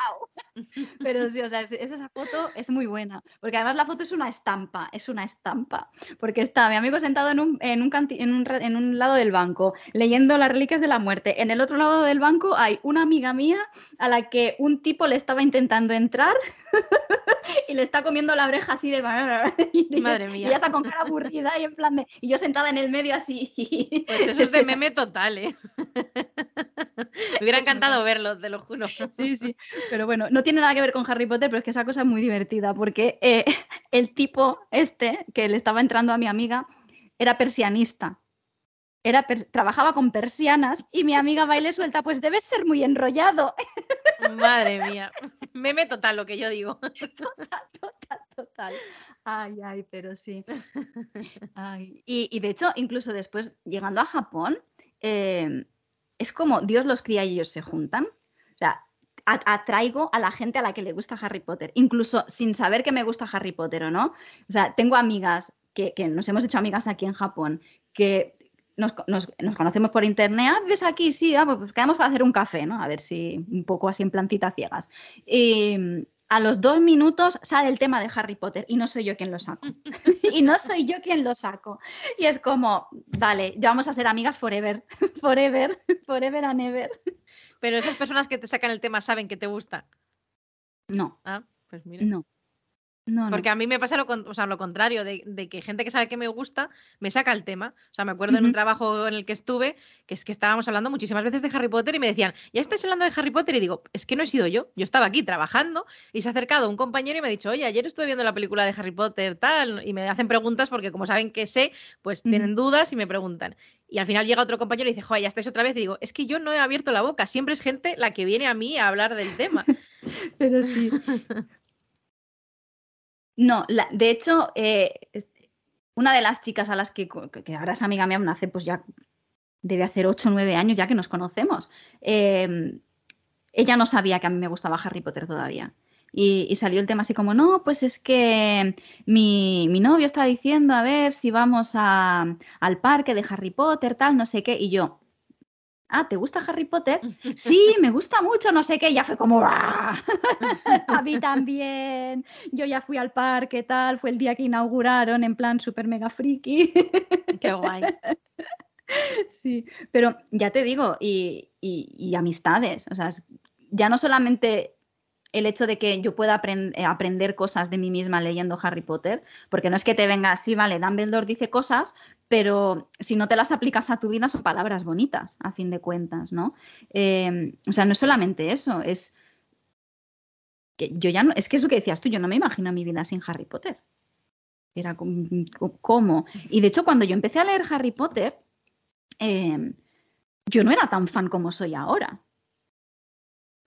Pero sí, o sea, esa foto es muy buena, porque además la foto es una estampa, es una estampa, porque está mi amigo sentado en un, en un, en un en un lado del banco leyendo las reliquias de la muerte. En el otro lado del banco hay una amiga mía a la que un tipo le estaba intentando entrar y le está comiendo la oreja así de...
Y Madre mía.
Y ella está con cara aburrida y en plan de... Y yo sentada en el medio así.
Pues eso es de meme total, ¿eh? Me hubiera encantado verlo, te lo juro.
Sí, sí. Pero bueno, no tiene nada que ver con Harry Potter, pero es que esa cosa es muy divertida porque eh, el tipo este que le estaba entrando a mi amiga era persianista era trabajaba con persianas y mi amiga baile suelta, pues debes ser muy enrollado.
Madre mía, meme total lo que yo digo.
Total, total, total. Ay, ay, pero sí. Y, de hecho, incluso después, llegando a Japón, em, es como Dios los cría y ellos se juntan. O sea, atraigo a la gente a la que le gusta Harry Potter, incluso sin saber que me gusta Harry Potter o no. O sea, tengo amigas que, que nos hemos hecho amigas aquí en Japón, que nos, conocemos por internet, ah, ves aquí, sí, ah, pues, pues quedamos para hacer un café, ¿no? A ver si un poco así en plantita ciegas. Y mm, a los dos minutos sale el tema de Harry Potter y no soy yo quien lo saco. y no soy yo quien lo saco. Y es como, vale, ya vamos a ser amigas forever, forever, forever and ever.
Pero esas personas que te sacan el tema saben que te gusta.
No.
Ah, pues mira.
No.
Porque a mí me pasa lo, lo contrario, de, que gente que sabe que me gusta me saca el tema. O sea, me acuerdo en un trabajo en el que estuve, que es que estábamos hablando muchísimas veces de Harry Potter y me decían, ¿ya estáis hablando de Harry Potter? Y digo, es que no he sido yo. Yo estaba aquí trabajando y se ha acercado un compañero y me ha dicho, oye, ayer estuve viendo la película de Harry Potter, tal, y me hacen preguntas porque como saben que sé, pues tienen dudas y me preguntan. Y al final llega otro compañero y dice, joder, ya estáis otra vez. Y digo, es que yo no he abierto la boca, siempre es gente la que viene a mí a hablar del tema.
Pero sí. No, de hecho, eh, una de las chicas a las que, ahora es amiga mía, hace pues ya debe hacer 8 o 9 años ya que nos conocemos. Em, ella no sabía que a mí me gustaba Harry Potter todavía. Y, salió el tema así como, no, pues es que mi, novio está diciendo a ver si vamos al parque de Harry Potter, tal, no sé qué. Y yo, ah, ¿te gusta Harry Potter? Sí, me gusta mucho, no sé qué. Y ya fue como, ¡ah! a mí también. Yo ya fui al parque, tal, fue el día que inauguraron en plan super mega friki.
Qué guay.
Sí, pero ya te digo, y, amistades, o sea, ya no solamente el hecho de que yo pueda eh, aprender cosas de mí misma leyendo Harry Potter, porque no es que te venga así, vale, Dumbledore dice cosas, pero si no te las aplicas a tu vida son palabras bonitas, a fin de cuentas, ¿no? Em, o sea, no es solamente eso, es que yo ya no, es que es lo que decías tú, yo no me imagino mi vida sin Harry Potter. Era como, y de hecho cuando yo empecé a leer Harry Potter, Em, yo no era tan fan como soy ahora.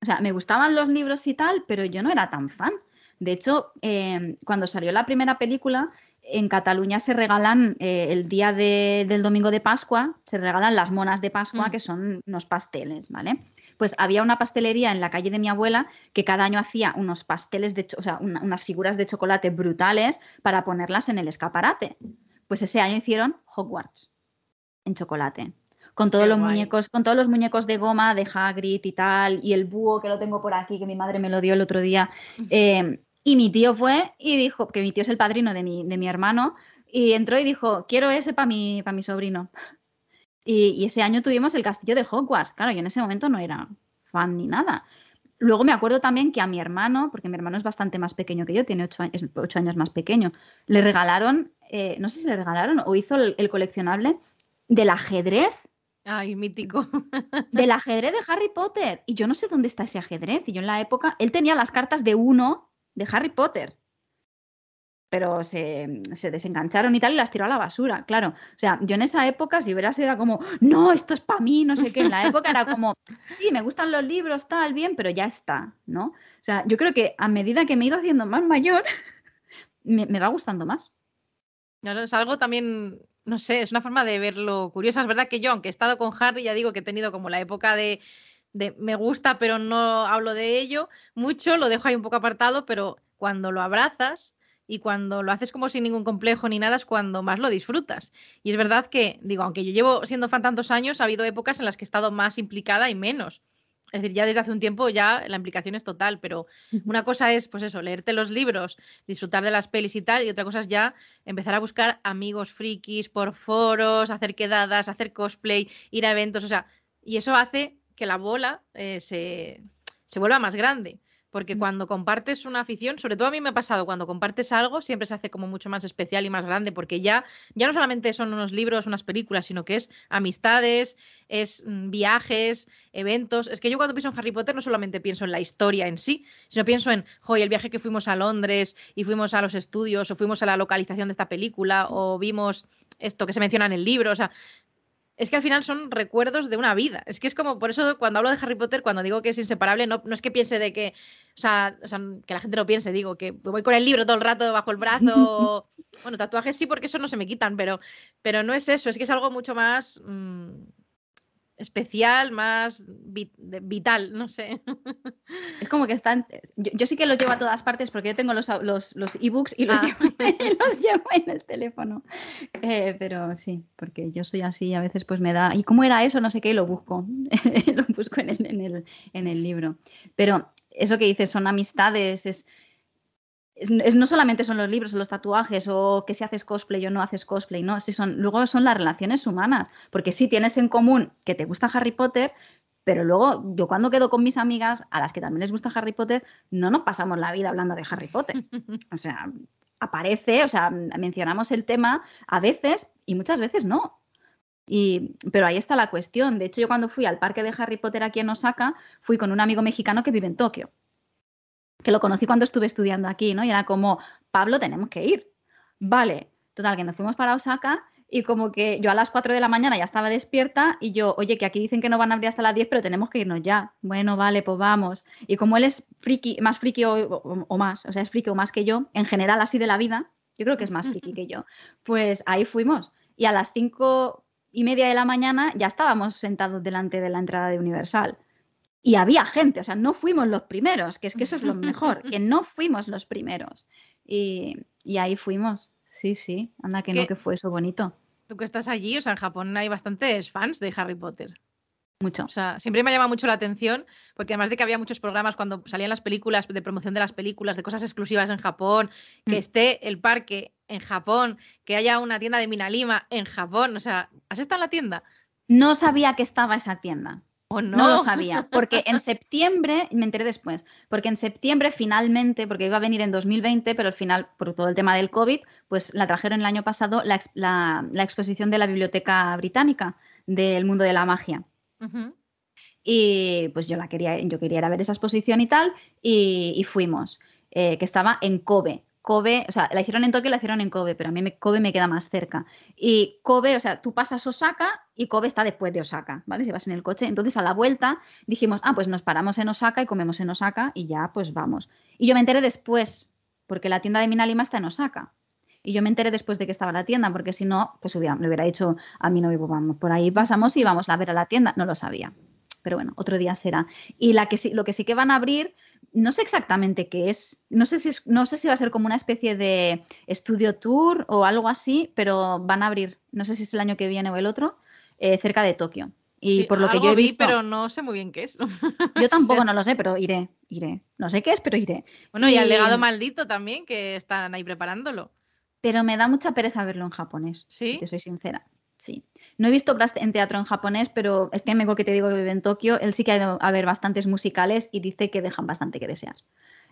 O sea, me gustaban los libros y tal, pero yo no era tan fan. De hecho, em, cuando salió la primera película, en Cataluña se regalan eh, el día del domingo de Pascua, se regalan las monas de Pascua, mm. que son unos pasteles, ¿vale? Pues había una pastelería en la calle de mi abuela que cada año hacía unos pasteles de, o sea, unas figuras de chocolate brutales para ponerlas en el escaparate. Pues ese año hicieron Hogwarts en chocolate. Con todos los muñecos, con todos los muñecos de goma de Hagrid y tal, y el búho que lo tengo por aquí, que mi madre me lo dio el otro día. Em, y mi tío fue y dijo, que mi tío es el padrino de mi, de mi hermano, y entró y dijo, quiero ese para mi, mi sobrino. Y, ese año tuvimos el castillo de Hogwarts. Claro, yo en ese momento no era fan ni nada. Luego me acuerdo también que a mi hermano, porque mi hermano es bastante más pequeño que yo, tiene ocho, años, ocho años más pequeño, le regalaron, eh, no sé si le regalaron o hizo el coleccionable del ajedrez.
Ay, mítico.
Del ajedrez de Harry Potter. Y yo no sé dónde está ese ajedrez. Y yo en la época, él tenía las cartas de uno de Harry Potter. Pero se, desengancharon y tal y las tiró a la basura, claro. O sea, yo en esa época, si verás, era como, no, esto es para mí, no sé qué. En la época era como, sí, me gustan los libros, tal, bien, pero ya está, ¿no? O sea, yo creo que a medida que me he ido haciendo más mayor, me, me va gustando más.
Claro, es algo también no sé, es una forma de verlo curiosa. Es verdad que yo, aunque he estado con Harry, ya digo que he tenido como la época de, de me gusta, pero no hablo de ello mucho, lo dejo ahí un poco apartado, pero cuando lo abrazas y cuando lo haces como sin ningún complejo ni nada es cuando más lo disfrutas. Y es verdad que, digo, aunque yo llevo siendo fan tantos años, ha habido épocas en las que he estado más implicada y menos. Es decir, ya desde hace un tiempo ya la implicación es total, pero una cosa es, pues eso, leerte los libros, disfrutar de las pelis y tal, y otra cosa es ya empezar a buscar amigos frikis por foros, hacer quedadas, hacer cosplay, ir a eventos, o sea, y eso hace que la bola eh, se, se vuelva más grande. Porque cuando compartes una afición, sobre todo a mí me ha pasado, cuando compartes algo siempre se hace como mucho más especial y más grande, porque ya, ya no solamente son unos libros, unas películas, sino que es amistades, es mm, viajes, eventos. Es que yo cuando pienso en Harry Potter no solamente pienso en la historia en sí, sino pienso en, hoy el viaje que fuimos a Londres y fuimos a los estudios o fuimos a la localización de esta película o vimos esto que se menciona en el libro. O sea, es que al final son recuerdos de una vida. Es que es como, por eso cuando hablo de Harry Potter, cuando digo que es inseparable, no, no es que piense de que, o sea, que la gente lo piense, digo que voy con el libro todo el rato bajo el brazo. bueno, tatuajes sí, porque eso no se me quitan, pero, pero no es eso, es que es algo mucho más... Mm, especial, más vital, no sé.
Es como que están. Yo, sí que los llevo a todas partes porque yo tengo los, los, los ebooks y los, ah. llevo, en el teléfono. Eh, pero sí, porque yo soy así, a veces pues me da. ¿Y cómo era eso? No sé qué, y lo busco. lo busco en el, en, el, en el libro. Pero eso que dices son amistades, es no solamente son los libros o los tatuajes o que si haces cosplay o no haces cosplay, no, si son, luego son las relaciones humanas, porque sí tienes en común que te gusta Harry Potter, pero luego yo cuando quedo con mis amigas a las que también les gusta Harry Potter, no nos pasamos la vida hablando de Harry Potter. O sea, aparece, o sea, mencionamos el tema a veces y muchas veces no. Y, pero ahí está la cuestión. De hecho, yo cuando fui al parque de Harry Potter aquí en Osaka, fui con un amigo mexicano que vive en Tokio que lo conocí cuando estuve estudiando aquí, ¿no? Y era como, Pablo, tenemos que ir. Vale, total, que nos fuimos para Osaka y como que yo a las 4 de la mañana ya estaba despierta y yo, oye, que aquí dicen que no van a abrir hasta las 10, pero tenemos que irnos ya. Bueno, vale, pues vamos. Y como él es friki, más friki o, más, o sea, es friki o más que yo, en general así de la vida, yo creo que es más friki que yo, pues ahí fuimos. Y a las 5 y media de la mañana ya estábamos sentados delante de la entrada de Universal. Y había gente, o sea, no fuimos los primeros, que es que eso es lo mejor, que no fuimos los primeros. Y, y ahí fuimos. Sí, sí, anda que no, que fue eso bonito.
Tú que estás allí, o sea, en Japón hay bastantes fans de Harry Potter.
Mucho.
O sea, siempre me ha llamado mucho la atención, porque además de que había muchos programas cuando salían las películas, de promoción de las películas, de cosas exclusivas en Japón, que mm. esté el parque en Japón, que haya una tienda de Minalima en Japón. O sea, ¿has estado en la tienda?
No sabía que estaba esa tienda.
No?
no? lo sabía, porque en septiembre, me enteré después, porque en septiembre finalmente, porque iba a venir en 2020, pero al final, por todo el tema del COVID, pues la trajeron el año pasado la, la, exposición de la Biblioteca Británica del mundo de la magia. Y pues yo la quería, yo quería ir a ver esa exposición y tal, y, fuimos, eh, que estaba en Kobe, Kobe, o sea, la hicieron en Tokio la hicieron en Kobe, pero a mí Kobe me queda más cerca. Y Kobe, o sea, tú pasas Osaka y Kobe está después de Osaka, ¿vale? Si vas en el coche. Entonces a la vuelta dijimos, ah, pues nos paramos en Osaka y comemos en Osaka y ya, pues vamos. Y yo me enteré después, porque la tienda de Minalima está en Osaka. Y yo me enteré después de que estaba la tienda, porque si no, pues hubiera, le hubiera dicho a mi novio, vamos, por ahí pasamos y vamos a ver a la tienda. No lo sabía. Pero bueno, otro día será. Y la que sí, lo que sí que van a abrir no sé exactamente qué es. No sé, si no sé si va a ser como una especie de estudio tour o algo así, pero van a abrir, no sé si es el año que viene o el otro, eh, cerca de Tokio. Y por lo que yo he visto.
pero no sé muy bien qué es.
Yo tampoco no lo sé, pero iré, iré. No sé qué es, pero iré.
Bueno, y, al legado maldito también, que están ahí preparándolo.
Pero me da mucha pereza verlo en japonés,
¿Sí?
si te soy sincera. Sí. No he visto en teatro en japonés, pero este amigo que te digo que vive en Tokio, él sí que ha ido a ver bastantes musicales y dice que dejan bastante que desear.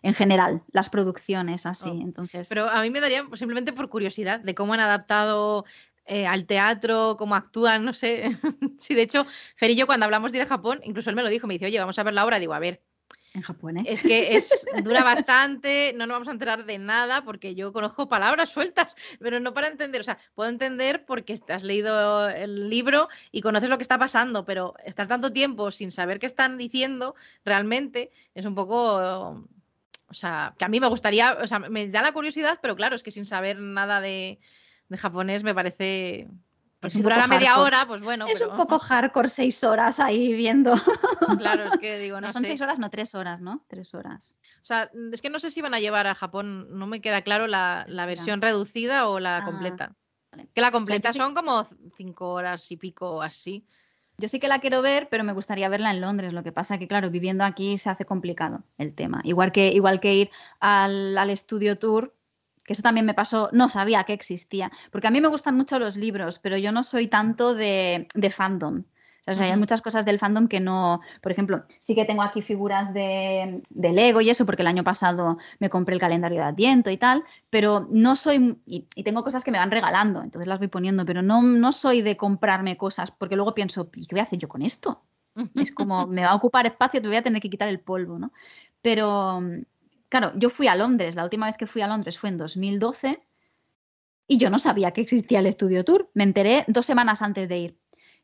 En general, las producciones así, oh. entonces...
Pero a mí me daría simplemente por curiosidad de cómo han adaptado eh, al teatro, cómo actúan, no sé. sí, de hecho, Fer y yo cuando hablamos de ir a Japón, incluso él me lo dijo, me dice, oye, vamos a ver la obra. Digo, a ver,
en Japón, ¿eh?
Es que es, dura bastante, no nos vamos a enterar de nada porque yo conozco palabras sueltas, pero no para entender. O sea, puedo entender porque has leído el libro y conoces lo que está pasando, pero estar tanto tiempo sin saber qué están diciendo realmente es un poco. O sea, que a mí me gustaría, o sea, me da la curiosidad, pero claro, es que sin saber nada de, de japonés me parece pues si durara media hora, pues bueno.
Es un poco hardcore seis horas ahí viendo.
Claro, es que digo, no,
son seis horas, no tres horas, ¿no? Tres horas.
O sea, es que no sé si van a llevar a Japón, no me queda claro la, versión reducida o la ah, completa. Que la completa son como cinco horas y pico así.
Yo sí que la quiero ver, pero me gustaría verla en Londres. Lo que pasa que, claro, viviendo aquí se hace complicado el tema. Igual que, igual que ir al, al estudio tour, que eso también me pasó, no sabía que existía, porque a mí me gustan mucho los libros, pero yo no soy tanto de, fandom. O sea, hay muchas cosas del fandom que no, por ejemplo, sí que tengo aquí figuras de, Lego y eso, porque el año pasado me compré el calendario de Adviento y tal, pero no soy, y, tengo cosas que me van regalando, entonces las voy poniendo, pero no, no soy de comprarme cosas, porque luego pienso, ¿y qué voy a hacer yo con esto? Es como, me va a ocupar espacio, te voy a tener que quitar el polvo, ¿no? Pero, Claro, yo fui a Londres, la última vez que fui a Londres fue en 2012 y yo no sabía que existía el Estudio Tour. Me enteré dos semanas antes de ir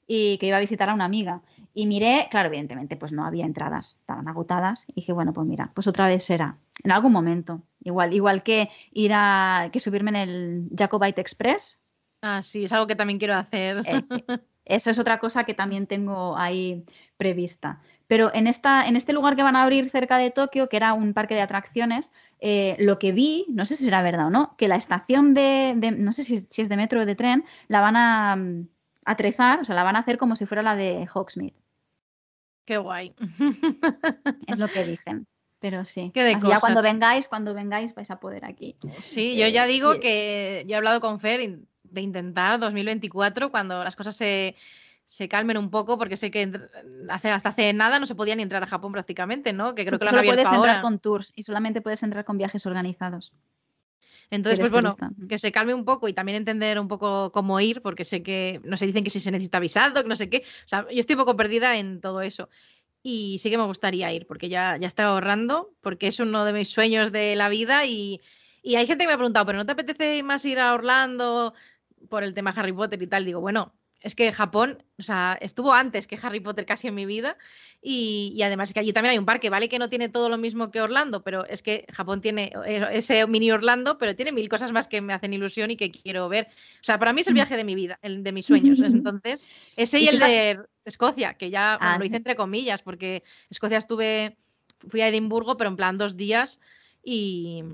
y que iba a visitar a una amiga. Y miré, claro, evidentemente, pues no había entradas, estaban agotadas. Y dije, bueno, pues mira, pues otra vez será, en algún momento. Igual, igual que ir a, que subirme en el Jacobite Express.
Ah, sí, es algo que también quiero hacer.
Eh, Eso es otra cosa que también tengo ahí prevista. Pero en, esta, en este lugar que van a abrir cerca de Tokio, que era un parque de atracciones, eh, lo que vi, no sé si será verdad o no, que la estación de, no sé si, es de metro o de tren, la van a mm, atrezar, o sea, la van a hacer como si fuera la de Hogsmeade.
Qué guay.
Es lo que dicen. Pero sí. Así ya cuando vengáis, cuando vengáis vais a poder aquí.
Sí, yo ya digo que yo he hablado con Fer de intentar 2024 cuando las cosas se se calmen un poco, porque sé que hace, hasta hace nada no se podía ni entrar a Japón prácticamente, ¿no? Que creo que lo
han puedes
entrar
con tours y solamente puedes entrar con viajes organizados.
Entonces, pues bueno, que se calme un poco y también entender un poco cómo ir, porque sé que no se dicen que si se necesita visado, que no sé qué. O sea, yo estoy un poco perdida en todo eso. Y sí que me gustaría ir, porque ya, ya estoy ahorrando, porque es uno de mis sueños de la vida y, y hay gente que me ha preguntado, ¿pero no te apetece más ir a Orlando? por el tema Harry Potter y tal, digo, bueno, es que Japón, o sea, estuvo antes que Harry Potter casi en mi vida y, además es que allí también hay un parque, vale que no tiene todo lo mismo que Orlando, pero es que Japón tiene eh, ese mini Orlando, pero tiene mil cosas más que me hacen ilusión y que quiero ver. O sea, para mí es el mm. viaje de mi vida, el de mis sueños. Entonces, ese y el de Escocia, que ya ah, lo hice entre comillas, porque Escocia estuve, fui a Edimburgo, pero en plan dos días y,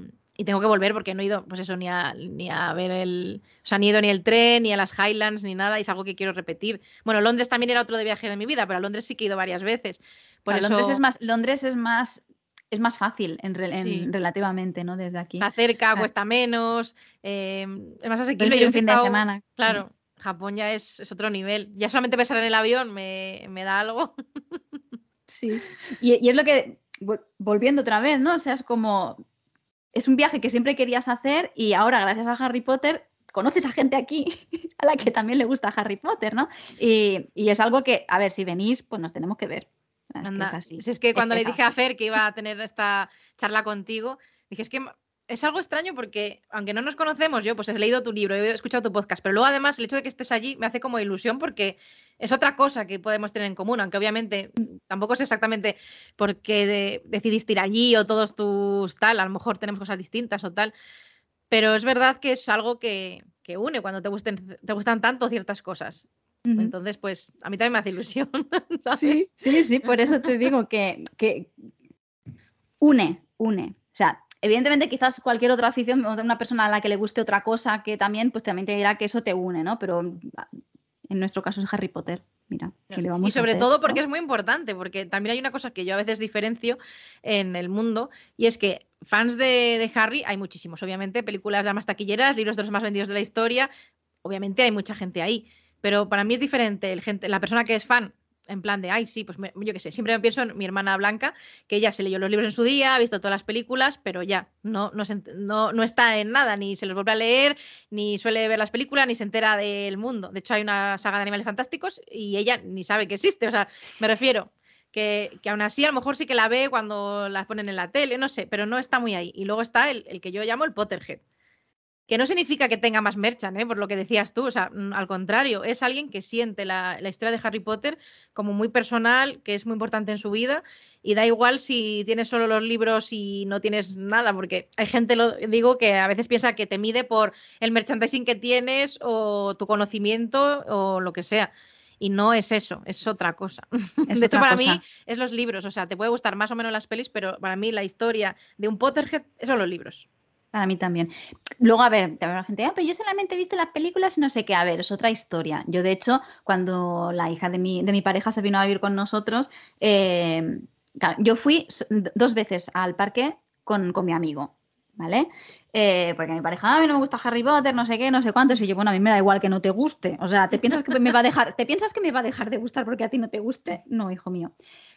y tengo que volver porque no he ido, pues eso, ni a, ni a ver el. O sea, ni he ido ni el tren, ni a las Highlands, ni nada, y es algo que quiero repetir. Bueno, Londres también era otro de viaje de mi vida, pero a Londres sí que he ido varias veces.
Por Londres es más, Londres es más. Es más fácil en, relativamente, ¿no? Desde aquí.
Está cerca, cuesta menos, eh, es más asequible.
Y un fin de semana.
Claro, Japón ya es, otro nivel. Ya solamente pensar en el avión me, da algo.
Sí. Y, y, es lo que, volviendo otra vez, ¿no? O sea, es como es un viaje que siempre querías hacer y ahora, gracias a Harry Potter, conoces a gente aquí a la que también le gusta Harry Potter, ¿no? Y, es algo que, a ver, si venís, pues nos tenemos que ver.
Es, así. Si es que cuando le dije a Fer que iba a tener esta charla contigo, dije, es que es algo extraño porque, aunque no nos conocemos, yo pues he leído tu libro, he escuchado tu podcast, pero luego además el hecho de que estés allí me hace como ilusión porque es otra cosa que podemos tener en común, aunque obviamente tampoco sé exactamente por qué decidiste ir allí o todos tus tal, a lo mejor tenemos cosas distintas o tal, pero es verdad que es algo que, une cuando te, gusten, te gustan tanto ciertas cosas. Entonces, pues a mí también me hace ilusión.
Sí, sí, sí, por eso te digo que, que une, une. O sea, Evidentemente, quizás cualquier otra afición, una persona a la que le guste otra cosa que también, pues también te dirá que eso te une, ¿no? Pero en nuestro caso es Harry Potter. Mira, le vamos
y sobre todo porque es muy importante, porque también hay una cosa que yo a veces diferencio en el mundo, y es que fans de, Harry hay muchísimos, obviamente, películas de las más taquilleras, libros de los más vendidos de la historia, obviamente hay mucha gente ahí, pero para mí es diferente el gente, la persona que es fan en plan de, ay, sí, pues yo qué sé, siempre me pienso en mi hermana Blanca, que ella se leyó los libros en su día, ha visto todas las películas, pero ya, no, no, no, está en nada, ni se los vuelve a leer, ni suele ver las películas, ni se entera del mundo. De hecho, hay una saga de animales fantásticos y ella ni sabe que existe, o sea, me refiero. Que, que aún así a lo mejor sí que la ve cuando las ponen en la tele, no sé, pero no está muy ahí. Y luego está el, el que yo llamo el Potterhead, que no significa que tenga más merchan, ¿eh? por lo que decías tú, o sea, mm, al contrario, es alguien que siente la, historia de Harry Potter como muy personal, que es muy importante en su vida, y da igual si tienes solo los libros y no tienes nada, porque hay gente, lo digo, que a veces piensa que te mide por el merchandising que tienes o tu conocimiento o lo que sea. Y no es eso, es otra cosa. de hecho, para mí es los libros. O sea, te puede gustar más o menos las pelis, pero para mí la historia de un Potterhead son los libros.
Para mí también. Luego, a ver, la gente, ah, pero yo solamente he visto las películas y no sé qué. A ver, es otra historia. Yo, de hecho, cuando la hija de mi, de mi pareja se vino a vivir con nosotros, eh, yo fui dos veces al parque con, mi amigo, ¿vale? Eh, porque mi pareja, a mí no me gusta Harry Potter, no sé qué, no sé cuánto. Y yo, bueno, a mí me da igual que no te guste. O sea, ¿te piensas que me va a dejar, ¿te piensas que me va a dejar de gustar porque a ti no te guste? No, hijo mío.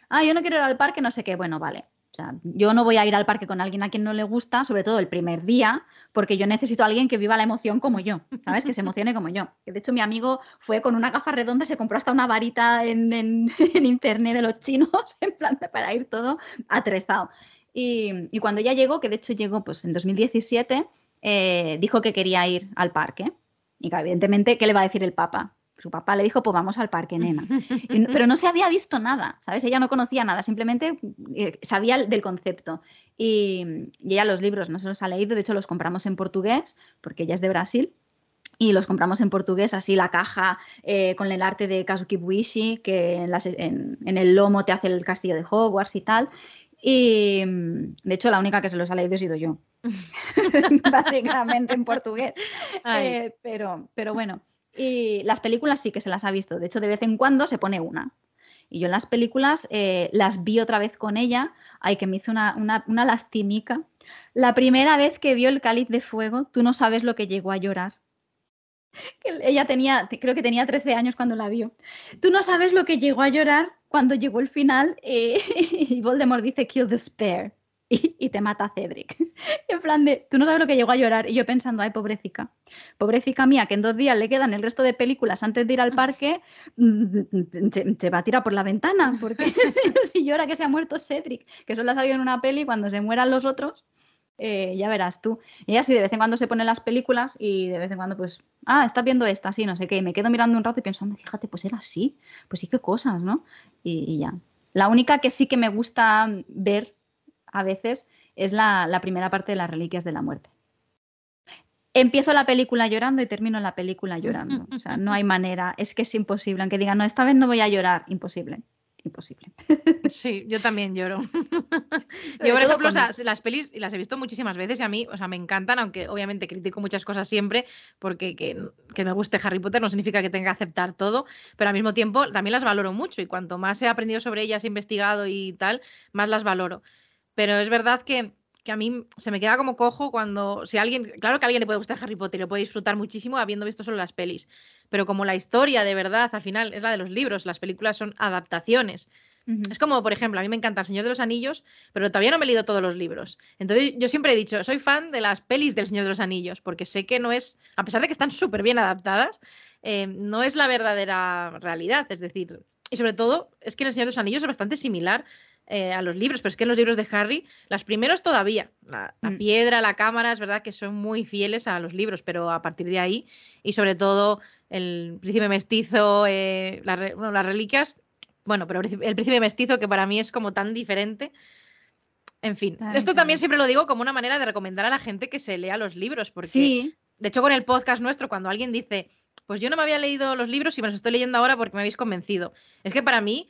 Ah, yo no quiero ir al parque, no sé qué. Bueno, vale. O sea, yo no voy a ir al parque con alguien a quien no le gusta, sobre todo el primer día, porque yo necesito a alguien que viva la emoción como yo, ¿sabes? Que se emocione como yo. De hecho, mi amigo fue con una gafa redonda, se compró hasta una varita en, internet de los chinos, en plan para ir todo atrezado. Y, cuando ya llegó, que de hecho llegó pues en 2017, eh, dijo que quería ir al parque. Y evidentemente, ¿qué le va a decir el Papa? Su papá le dijo, pues vamos al parque, nena. pero no se había visto nada, ¿sabes? Ella no conocía nada, simplemente eh, sabía del concepto. Y, ella los libros no se los ha leído, de hecho los compramos en portugués, porque ella es de Brasil. Y los compramos en portugués, así la caja eh, con el arte de Kazuki Buishi, que en, en, el lomo te hace el castillo de Hogwarts y tal. Y de hecho, la única que se los ha leído he sido yo, básicamente en portugués. Eh, pero, pero bueno, y las películas sí que se las ha visto. De hecho, de vez en cuando se pone una. Y yo en las películas eh, las vi otra vez con ella. Ay, que me hizo una, una, lastimica. La primera vez que vio el cáliz de fuego, tú no sabes lo que llegó a llorar. Ella tenía, creo que tenía 13 años cuando la vio. Tú no sabes lo que llegó a llorar cuando llegó el final eh, y Voldemort dice kill the spare y, te mata Cedric. en plan de, tú no sabes lo que llegó a llorar. Y yo pensando, ay, pobrecita, pobrecita mía, que en dos días le quedan el resto de películas antes de ir al parque, mm, se, va a tirar por la ventana, porque si llora que se ha muerto Cedric, que solo ha salido en una peli, cuando se mueran los otros, Eh, ya verás tú. Y ella sí, de vez en cuando se pone las películas y de vez en cuando, pues, ah, estás viendo esta, sí, no sé qué. Y me quedo mirando un rato y pensando, fíjate, pues era así. Pues sí, qué cosas, ¿no? Y, ya. La única que sí que me gusta ver a veces es la, la primera parte de las Reliquias de la Muerte. Empiezo la película llorando y termino la película llorando. O sea, no hay manera. Es que es imposible. Aunque digan, no, esta vez no voy a llorar. Imposible imposible.
Sí, yo también lloro. yo, por ejemplo, las pelis las he visto muchísimas veces y a mí, o sea, me encantan, aunque obviamente critico muchas cosas siempre, porque que, me guste Harry Potter no significa que tenga que aceptar todo, pero al mismo tiempo también las valoro mucho y cuanto más he aprendido sobre ellas, he investigado y tal, más las valoro. Pero es verdad que que a mí se me queda como cojo cuando, si alguien, claro que a alguien le puede gustar Harry Potter y lo puede disfrutar muchísimo habiendo visto solo las pelis, pero como la historia de verdad al final es la de los libros, las películas son adaptaciones. Es como, por ejemplo, a mí me encanta El Señor de los Anillos, pero todavía no me he leído todos los libros. Entonces, yo siempre he dicho, soy fan de las pelis del Señor de los Anillos, porque sé que no es, a pesar de que están súper bien adaptadas, eh, no es la verdadera realidad. Es decir, y sobre todo, es que El Señor de los Anillos es bastante similar eh, a los libros, pero es que en los libros de Harry, los primeros todavía, la, mm. piedra, la cámara, es verdad que son muy fieles a los libros, pero a partir de ahí, y sobre todo el príncipe mestizo, eh, las reliquias, bueno, pero el príncipe mestizo que para mí es como tan diferente. En fin, esto también siempre lo digo como una manera de recomendar a la gente que se lea los libros, porque
sí.
de hecho con el podcast nuestro, cuando alguien dice, pues yo no me había leído los libros y me los estoy leyendo ahora porque me habéis convencido, es que para mí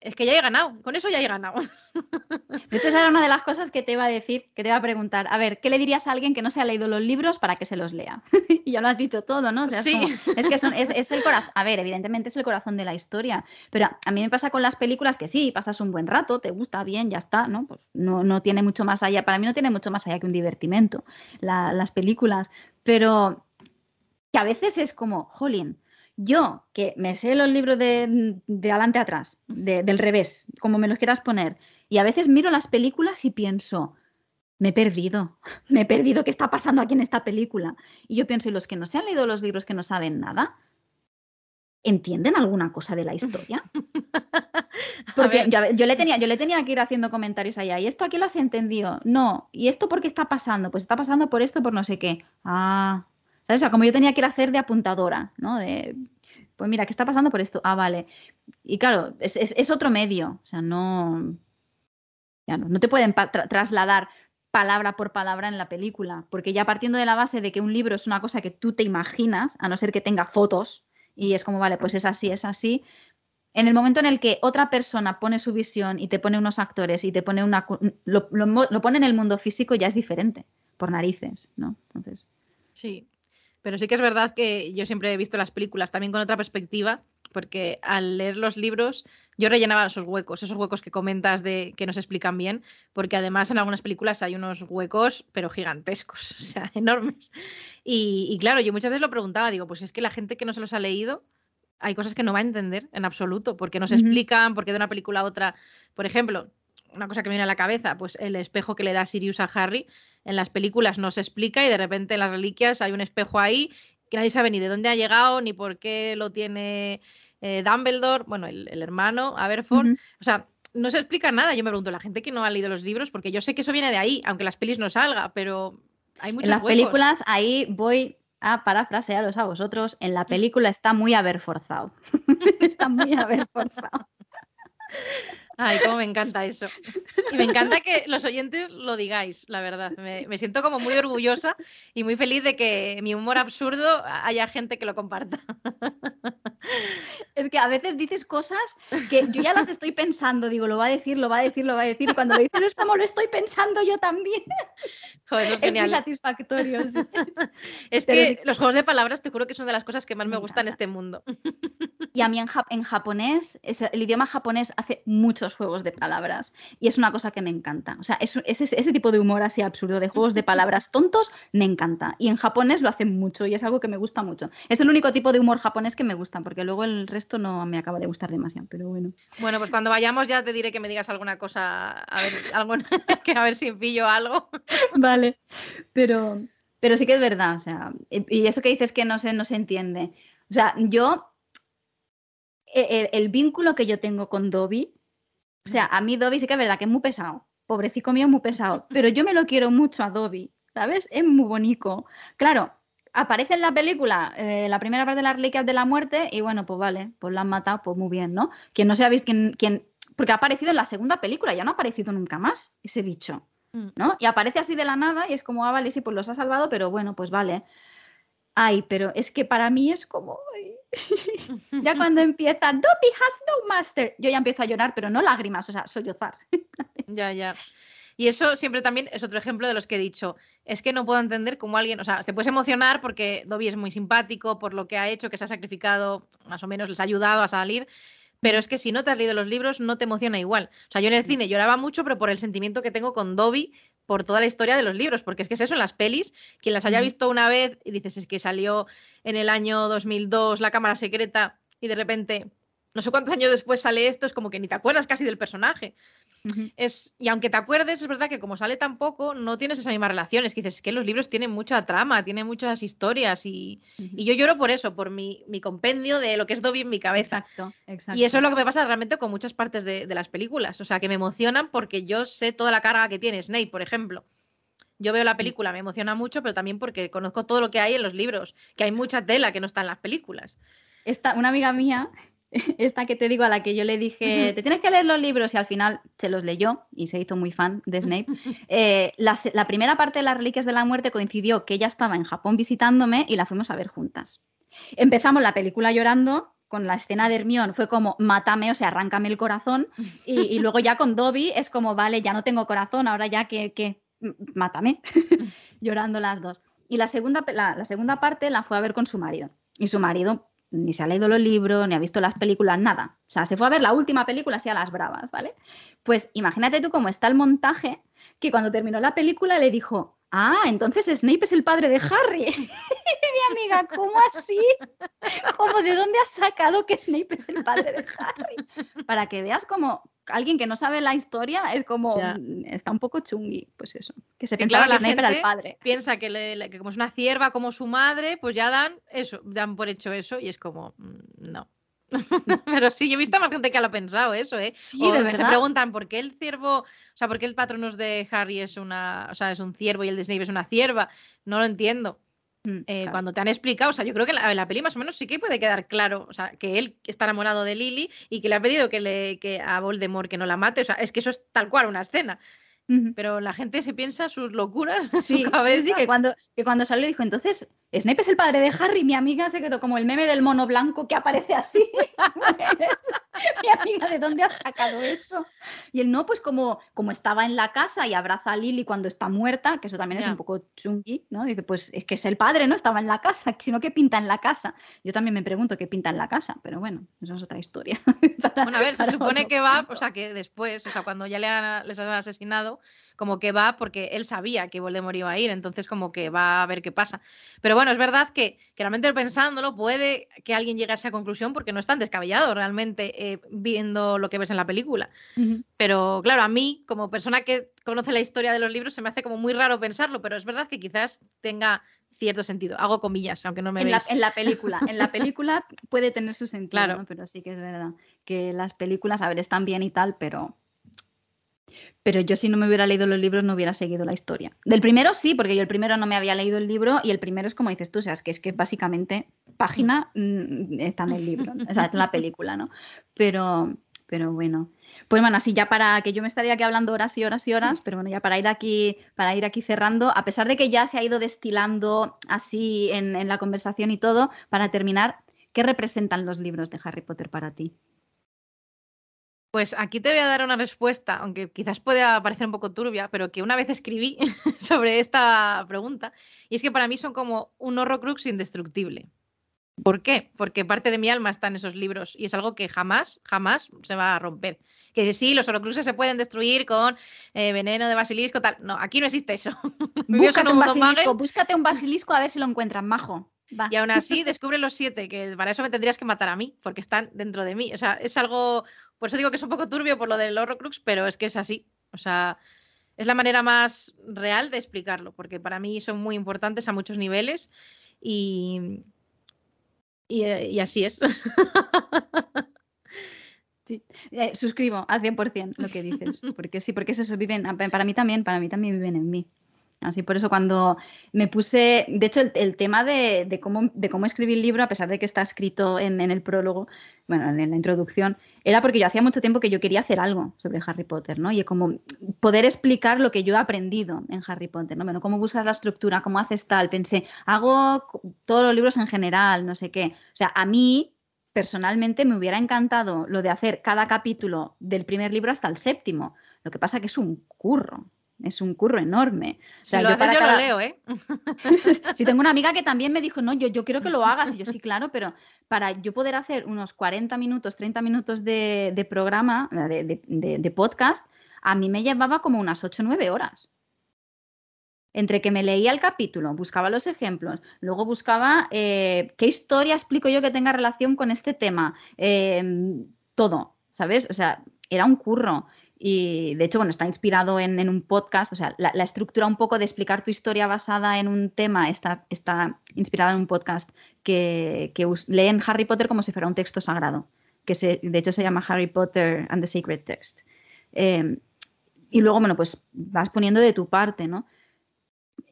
es que ya he ganado, con eso ya he ganado.
De hecho, esa era una de las cosas que te iba a decir, que te iba a preguntar. A ver, ¿qué le dirías a alguien que no se ha leído los libros para que se los lea? y ya lo has dicho todo, ¿no?
sí.
Es, que es, el corazón. A ver, evidentemente es el corazón de la historia. Pero a mí me pasa con las películas que sí, pasas un buen rato, te gusta bien, ya está, ¿no? Pues no, no tiene mucho más allá. Para mí no tiene mucho más allá que un divertimento, las películas. Pero que a veces es como, jolín yo, que me sé los libros de, adelante a atrás, del revés, como me los quieras poner, y a veces miro las películas y pienso, me he perdido, me he perdido, ¿qué está pasando aquí en esta película? Y yo pienso, ¿y los que no se han leído los libros que no saben nada? ¿Entienden alguna cosa de la historia? Porque yo, le tenía, yo le tenía que ir haciendo comentarios allá. ¿Y esto aquí lo has entendido? No. ¿Y esto por qué está pasando? Pues está pasando por esto, por no sé qué. Ah, o sea, como yo tenía que ir a hacer de apuntadora, ¿no? De, pues mira, ¿qué está pasando por esto? Ah, vale. Y claro, es, otro medio, o sea, no, ya no, no te pueden trasladar palabra por palabra en la película, porque ya partiendo de la base de que un libro es una cosa que tú te imaginas, a no ser que tenga fotos, y es como, vale, pues es así, es así, en el momento en el que otra persona pone su visión y te pone unos actores y te pone una... Lo, lo pone en el mundo físico ya es diferente, por narices, ¿no? Entonces...
Sí, pero sí que es verdad que yo siempre he visto las películas también con otra perspectiva, porque al leer los libros yo rellenaba esos huecos, esos huecos que comentas de que no se explican bien, porque además en algunas películas hay unos huecos, pero gigantescos, o sea, enormes. Y, claro, yo muchas veces lo preguntaba, digo, pues es que la gente que no se los ha leído, hay cosas que no va a entender en absoluto, porque no se explican, porque de una película a otra, por ejemplo, una cosa que me viene a la cabeza, pues el espejo que le da Sirius a Harry en las películas no se explica y de repente en las reliquias hay un espejo ahí que nadie sabe ni de dónde ha llegado, ni por qué lo tiene eh, Dumbledore, bueno, el, hermano, Aberforth. O sea, no se explica nada. Yo me pregunto, la gente que no ha leído los libros, porque yo sé que eso viene de ahí, aunque las pelis no salga, pero hay muchas
En las películas, ahí voy a parafrasearos a vosotros, en la película está muy forzado está muy forzado
Ay, cómo me encanta eso. Y me encanta que los oyentes lo digáis, la verdad. Me, siento como muy orgullosa y muy feliz de que mi humor absurdo haya gente que lo comparta.
Es que a veces dices cosas que yo ya las estoy pensando, digo, lo va a decir, lo va a decir, lo va a decir, y cuando lo dices es como lo estoy pensando yo también.
Joder, es, muy
satisfactorio.
Es que los juegos de palabras te juro que son de las cosas que más me, gustan en este mundo.
Y a mí en, japonés, el idioma japonés hace muchos juegos de palabras y es una cosa que me encanta. O sea, ese, tipo de humor así absurdo de juegos de palabras tontos me encanta. Y en japonés lo hacen mucho y es algo que me gusta mucho. Es el único tipo de humor japonés que me gusta porque luego el resto no me acaba de gustar demasiado, pero bueno.
Bueno, pues cuando vayamos ya te diré que me digas alguna cosa, a ver, que a ver si pillo algo.
Vale, pero, pero sí que es verdad, o sea, y eso que dices que no se, no se entiende. O sea, yo e, el, vínculo que yo tengo con Dobby, o sea, a mí Dobby sí que es verdad que es muy pesado, pobrecito mío, muy pesado. Pero yo me lo quiero mucho a Dobby, ¿sabes? Es muy bonito. Claro, aparece en la película eh, la primera parte de las reliquias de la muerte y bueno, pues vale, pues la han matado, pues muy bien, ¿no? Quien no se ha visto, quien, quien, porque ha aparecido en la segunda película, ya no ha aparecido nunca más ese bicho,
Mm.
¿no? Y aparece así de la nada y es como, ah, vale, sí, pues los ha salvado, pero bueno, pues vale. Ay, pero es que para mí es como... ay. ya cuando empieza, Dobby has no master, yo ya empiezo a llorar, pero no lágrimas, o sea, sollozar.
Ya, ya. Y eso siempre también es otro ejemplo de los que he dicho. Es que no puedo entender cómo alguien, o sea, te puedes emocionar porque Dobby es muy simpático por lo que ha hecho, que se ha sacrificado, más o menos les ha ayudado a salir. Pero es que si no te has leído los libros, no te emociona igual. O sea, yo en el cine lloraba mucho, pero por el sentimiento que tengo con Dobby, por toda la historia de los libros, porque es que es eso en las pelis, quien las haya visto una vez y dices, es que salió en el año 2002 La Cámara Secreta y de repente, no sé cuántos años después sale esto, es como que ni te acuerdas casi del personaje. Es, y aunque te acuerdes, es verdad que como sale tan poco, no tienes esa misma relación. Es que dices, es que los libros tienen mucha trama, tienen muchas historias y, y yo lloro por eso, por mi, mi compendio de lo que es Dobby en mi cabeza.
Exacto, exacto.
Y eso es lo que me pasa realmente con muchas partes de, de las películas. O sea, que me emocionan porque yo sé toda la carga que tiene Snape, por ejemplo. Yo veo la película, me emociona mucho, pero también porque conozco todo lo que hay en los libros, que hay mucha tela que no está en las películas.
Esta, una amiga mía, esta que te digo, a la que yo le dije, te tienes que leer los libros y al final se los leyó y se hizo muy fan de Snape. eh, la, primera parte de las Reliquias de la Muerte coincidió que ella estaba en Japón visitándome y la fuimos a ver juntas. Empezamos la película llorando. Con la escena de Hermione fue como, mátame, o sea, arráncame el corazón. Y, y luego ya con Dobby es como, vale, ya no tengo corazón, ahora ya que, mátame. Llorando las dos. Y la segunda, la, la segunda parte la fue a ver con su marido. Y su marido ni se ha leído los libros, ni ha visto las películas, nada. O sea, se fue a ver la última película así a las bravas, ¿vale? Pues imagínate tú cómo está el montaje, que cuando terminó la película le dijo, ah, entonces Snape es el padre de Harry. Mi amiga, ¿cómo así? ¿Cómo de dónde has sacado que Snape es el padre de Harry? Para que veas como alguien que no sabe la historia es como,
Ya.
mm, está un poco chungui, pues eso, que se
Que
pensaba
claro,
que
la
Snape era el
gente
padre.
Piensa que, le- le- que como es una cierva como su madre, pues ya dan eso, dan por hecho eso y es como, mm, no. Pero sí, yo he visto a más gente que lo ha pensado eso, ¿eh?
Sí,
o
de
se preguntan por qué el ciervo, o sea, por qué el patronos de Harry es una, o sea, es un ciervo y el de Snape es una cierva. No lo entiendo.
Mm,
Eh,
claro.
Cuando te han explicado, o sea, yo creo que la, la peli más o menos sí que puede quedar claro, o sea, que él está enamorado de Lily y que le ha pedido que le que a Voldemort que no la mate, o sea, es que eso es tal cual una escena, pero la gente se piensa sus locuras
Sí,
su
sí,
cabeza.
sí, que cuando, que cuando salió dijo, entonces, Snape es el padre de Harry, mi amiga se quedó como el meme del mono blanco que aparece así. mi amiga, ¿de dónde has sacado eso? Y él no, pues como, como estaba en la casa y abraza a Lily cuando está muerta, que eso también es un poco chungy, ¿no? Dice, pues es que es el padre, ¿no? Estaba en la casa, sino que pinta en la casa. Yo también me pregunto qué pinta en la casa, pero bueno, eso es otra historia. Para-
Bueno, a ver, se supone que va, o sea, que después, o sea, cuando ya le han, les han asesinado, como que va porque él sabía que Voldemort iba a ir, entonces como que va a ver qué pasa. Pero bueno, es verdad que, que realmente pensándolo, puede que alguien llegue a esa conclusión porque no es tan descabellado realmente eh, viendo lo que ves en la película. Pero claro, a mí, como persona que conoce la historia de los libros, se me hace como muy raro pensarlo, pero es verdad que quizás tenga cierto sentido. Hago comillas, aunque no me
en la,
veis.
en la película, en la película puede tener su sentido,
Claro.
¿no? pero sí que es verdad que las películas, a ver, están bien y tal, pero pero yo si no me hubiera leído los libros no hubiera seguido la historia. Del primero sí, porque yo el primero no me había leído el libro y el primero es como dices tú, o sea, es que es que básicamente página mm, está en el libro, o sea, en la película, ¿no? Pero pero bueno, pues bueno, así ya para que yo me estaría aquí hablando horas y horas y horas, pero bueno, ya para ir aquí, para ir aquí cerrando, a pesar de que ya se ha ido destilando así en la conversación y todo, para terminar, ¿qué representan los libros de Harry Potter para ti?
Pues aquí te voy a dar una respuesta, aunque quizás pueda parecer un poco turbia, pero que una vez escribí sobre esta pregunta, y es que para mí son como un horrocrux indestructible. ¿Por qué? Porque parte de mi alma está en esos libros y es algo que jamás, jamás se va a romper. Que sí, los horrocruxes se pueden destruir con eh, veneno de basilisco, tal. No, aquí no existe eso.
Búscate
un
basilisco, búscate un basilisco a ver si lo encuentran, majo. Va.
y aún así descubre los siete, que para eso me tendrías que matar a mí, porque están dentro de mí. O sea, es algo, por eso digo que es un poco turbio por lo del Horrocrux, pero es que es así. O sea, es la manera más real de explicarlo, porque para mí son muy importantes a muchos niveles y, y, y así es.
Sí, eh, suscribo al 100% lo que dices, porque sí, porque eso, viven, para mí también, para mí también viven en mí. Así por eso cuando me puse, de hecho el, tema de, cómo, de cómo escribir el libro, a pesar de que está escrito en, el prólogo, bueno, en la introducción, era porque yo hacía mucho tiempo que yo quería hacer algo sobre Harry Potter, ¿no? Y como poder explicar lo que yo he aprendido en Harry Potter, ¿no? Bueno, cómo buscas la estructura, cómo haces tal, pensé, hago todos los libros en general, no sé qué. O sea, a mí personalmente me hubiera encantado lo de hacer cada capítulo del primer libro hasta el séptimo. Lo que pasa que es un curro, es un curro enorme.
O sea, si lo yo, haces, yo lo leo, ¿eh?
si tengo una amiga que también me dijo, no, yo, yo quiero que lo hagas. Y yo, sí, claro, pero para yo poder hacer unos 40 minutos, 30 minutos de, programa, de, de, podcast, a mí me llevaba como unas 8 o 9 horas. Entre que me leía el capítulo, buscaba los ejemplos, luego buscaba eh, qué historia explico yo que tenga relación con este tema. Em, todo, ¿sabes? O sea, era un curro. Y de hecho, bueno, está inspirado en, un podcast, o sea, la, estructura un poco de explicar tu historia basada en un tema está, está inspirada en un podcast que, leen Harry Potter como si fuera un texto sagrado, que se, de hecho se llama Harry Potter and the Sacred Text. Em, y luego, bueno, pues vas poniendo de tu parte, ¿no?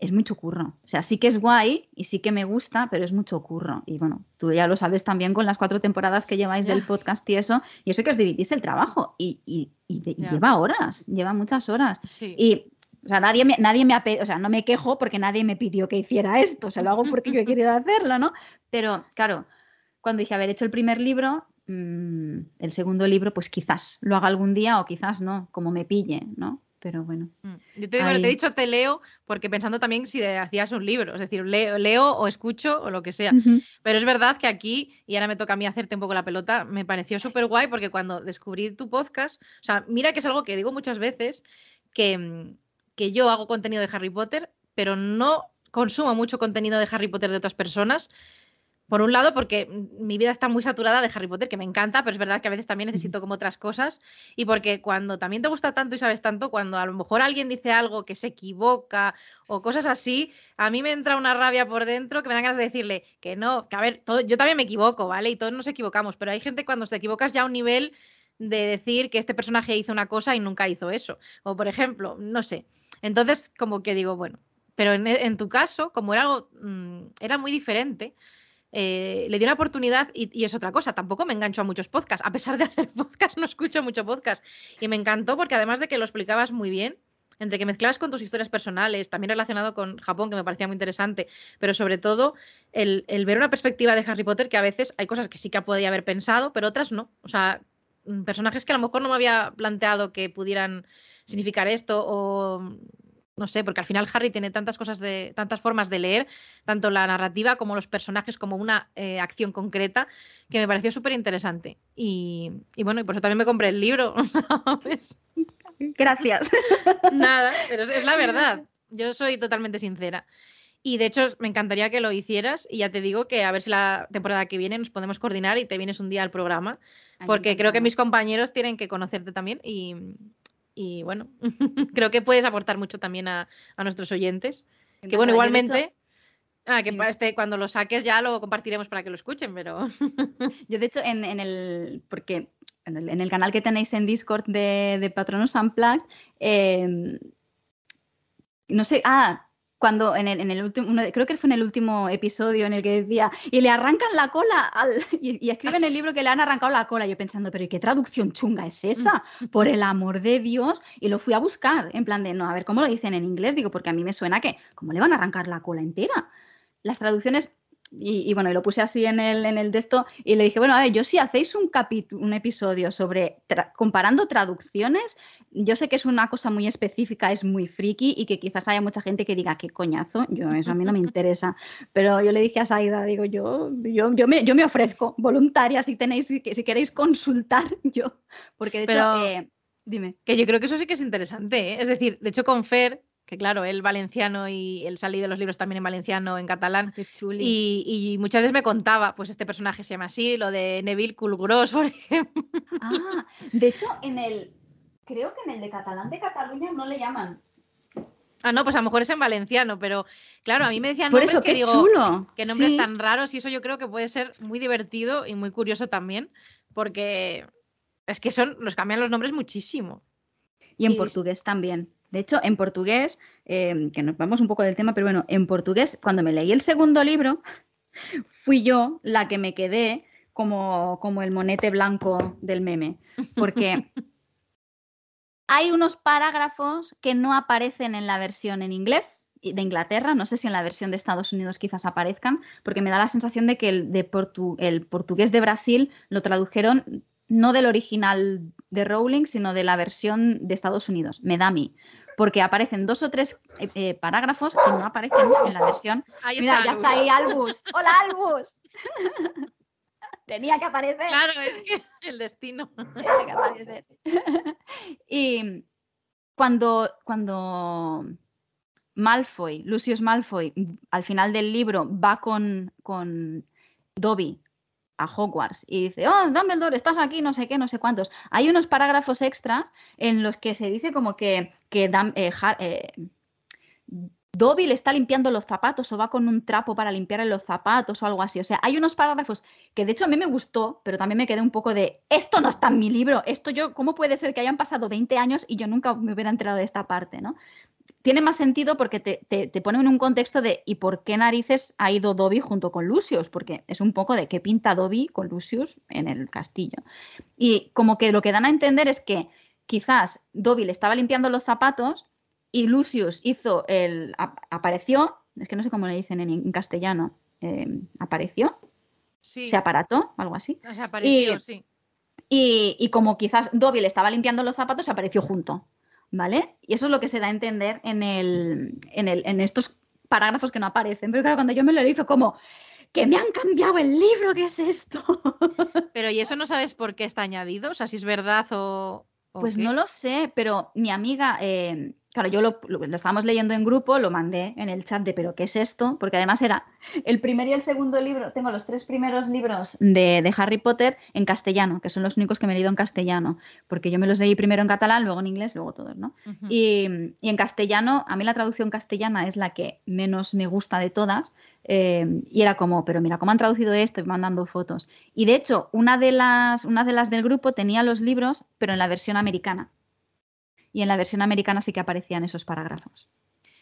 Es mucho curro. O sea, sí que es guay y sí que me gusta, pero es mucho curro. Y bueno, tú ya lo sabes también con las cuatro temporadas que lleváis del podcast y eso, y eso que os dividís el trabajo. Y, y, lleva horas, lleva muchas horas. Y o sea, nadie me, nadie me ha o sea, no me quejo porque nadie me pidió que hiciera esto, o sea, lo hago porque yo he querido hacerlo, ¿no? Pero claro, cuando dije haber hecho el primer libro, mm, el segundo libro, pues quizás lo haga algún día o quizás no, como me pille, ¿no? Pero bueno.
Mm, yo te digo, te he dicho te leo porque pensando también si hacías un libro, es decir, leo, leo o escucho o lo que sea. Pero es verdad que aquí, y ahora me toca a mí hacerte un poco la pelota, me pareció súper guay porque cuando descubrí tu podcast, o sea, mira que es algo que digo muchas veces, que, mm, que yo hago contenido de Harry Potter, pero no consumo mucho contenido de Harry Potter de otras personas, por un lado, porque mi vida está muy saturada de Harry Potter, que me encanta, pero es verdad que a veces también necesito como otras cosas. Y porque cuando también te gusta tanto y sabes tanto, cuando a lo mejor alguien dice algo que se equivoca o cosas así, a mí me entra una rabia por dentro que me dan ganas de decirle que no, que a ver, todo, yo también me equivoco, ¿vale? Y todos nos equivocamos, pero hay gente cuando se equivocas ya a un nivel de decir que este personaje hizo una cosa y nunca hizo eso. O por ejemplo, no sé. Entonces, como que digo, bueno, pero en, tu caso, como era algo, mm, era muy diferente eh, le di una oportunidad y, es otra cosa, tampoco me engancho a muchos podcasts, a pesar de hacer podcast no escucho mucho podcast y me encantó porque además de que lo explicabas muy bien, entre que mezclabas con tus historias personales, también relacionado con Japón, que me parecía muy interesante, pero sobre todo el, ver una perspectiva de Harry Potter que a veces hay cosas que sí que podía haber pensado, pero otras no. O sea, mm, personajes que a lo mejor no me había planteado que pudieran significar esto o no sé, porque al final Harry tiene tantas cosas de, tantas formas de leer, tanto la narrativa como los personajes, como una eh, acción concreta, que me pareció súper interesante. Y, bueno, y por eso también me compré el libro,
Gracias.
Nada, pero es, la verdad. Yo soy totalmente sincera. Y de hecho, me encantaría que lo hicieras. Y ya te digo que a ver si la temporada que viene nos podemos coordinar y te vienes un día al programa. Porque creo que mis compañeros tienen que conocerte también. Y, y bueno, creo que puedes aportar mucho también a, nuestros oyentes. Que bueno, igualmente... Ah, que este, cuando lo saques ya lo compartiremos para que lo escuchen, pero...
Yo de hecho en, el... porque en el, canal que tenéis en Discord de, de Patronos Unplugged, em, no sé, ah, cuando en el, en el último, creo que fue en el último episodio en el que decía, y le arrancan la cola, al, y, escriben en el libro que le han arrancado la cola, yo pensando, pero ¿y qué traducción chunga es esa? Por el amor de Dios, y lo fui a buscar, en plan de, no, a ver, ¿cómo lo dicen en inglés? Digo, porque a mí me suena que, ¿cómo le van a arrancar la cola entera? Las traducciones y, bueno, y lo puse así en el, en el de esto y le dije, bueno, a ver, yo si hacéis un, un episodio sobre comparando traducciones, yo sé que es una cosa muy específica, es muy friki y que quizás haya mucha gente que diga, qué coñazo, yo eso a mí no me interesa, pero yo le dije a Saida, digo, yo, yo, yo, me, yo me ofrezco voluntaria si, tenéis, si, queréis consultar yo, porque de hecho... Eh, dime.
Que yo creo que eso sí que es interesante, ¿eh? es decir, de hecho con Fer que claro, él valenciano y él salí de los libros también en valenciano, en catalán. Y, y, muchas veces me contaba, pues este personaje se llama así, lo de Neville Culgros, por ejemplo.
Ah, de hecho, en el, creo que en el de catalán de Cataluña no le llaman.
Ah, no, pues a lo mejor es en valenciano, pero claro, a mí me decían nombres que digo, que nombres tan raros y eso yo creo que puede ser muy divertido y muy curioso también, porque Es que son, los cambian los nombres muchísimo.
Y en portugués también. De hecho, en portugués, em, que nos vamos un poco del tema, pero bueno, en portugués, cuando me leí el segundo libro, fui yo la que me quedé como, como el monete blanco del meme. Porque hay unos parágrafos que no aparecen en la versión en inglés de Inglaterra, no sé si en la versión de Estados Unidos quizás aparezcan, porque me da la sensación de que el, de el portugués de Brasil lo tradujeron no del original de Rowling, sino de la versión de Estados Unidos. Me da a mí. Porque aparecen dos o tres eh, eh, parágrafos que no aparecen en la versión. Mira, ya está ahí Albus. ¡Hola, Albus! Tenía que aparecer.
Claro, es que el destino.
Tenía que aparecer. y cuando, cuando Malfoy, Lucius Malfoy, al final del libro va con, con Dobby a Hogwarts y dice, oh, Dumbledore, estás aquí, no sé qué, no sé cuántos. Hay unos parágrafos extras en los que se dice como que, que eh, eh, Dobby le está limpiando los zapatos o va con un trapo para limpiarle los zapatos o algo así. O sea, hay unos parágrafos que de hecho a mí me gustó, pero también me quedé un poco de, esto no está en mi libro, esto yo, ¿cómo puede ser que hayan pasado 20 años y yo nunca me hubiera enterado de esta parte, ¿no? Tiene más sentido porque te, te, pone en un contexto de ¿y por qué narices ha ido Dobby junto con Lucius? Porque es un poco de qué pinta Dobby con Lucius en el castillo. Y como que lo que dan a entender es que quizás Dobby le estaba limpiando los zapatos y Lucius hizo el. apareció, es que no sé cómo le dicen en, castellano, em, apareció. Se aparató, algo así.
Se apareció, y, sí.
Y, como quizás Dobby le estaba limpiando los zapatos, se apareció junto. ¿Vale? Y eso es lo que se da a entender en, el, en, el, en estos parágrafos que no aparecen. Pero claro, cuando yo me lo hice como, que me han cambiado el libro, ¿qué es esto?
Pero ¿y eso no sabes por qué está añadido? O sea, si es verdad o...
pues no lo sé, pero mi amiga, eh, Claro, yo lo, estábamos leyendo en grupo, lo mandé en el chat de ¿pero qué es esto? Porque además era el primer y el segundo libro, tengo los tres primeros libros de, Harry Potter en castellano, que son los únicos que me he leído en castellano, porque yo me los leí primero en catalán, luego en inglés, luego todos, ¿no? y, en castellano, a mí la traducción castellana es la que menos me gusta de todas, eh, y era como, pero mira, ¿cómo han traducido esto? Y mandando fotos. Y de hecho, una de, las, una de las del grupo tenía los libros, pero en la versión americana y en la versión americana sí que aparecían esos parágrafos.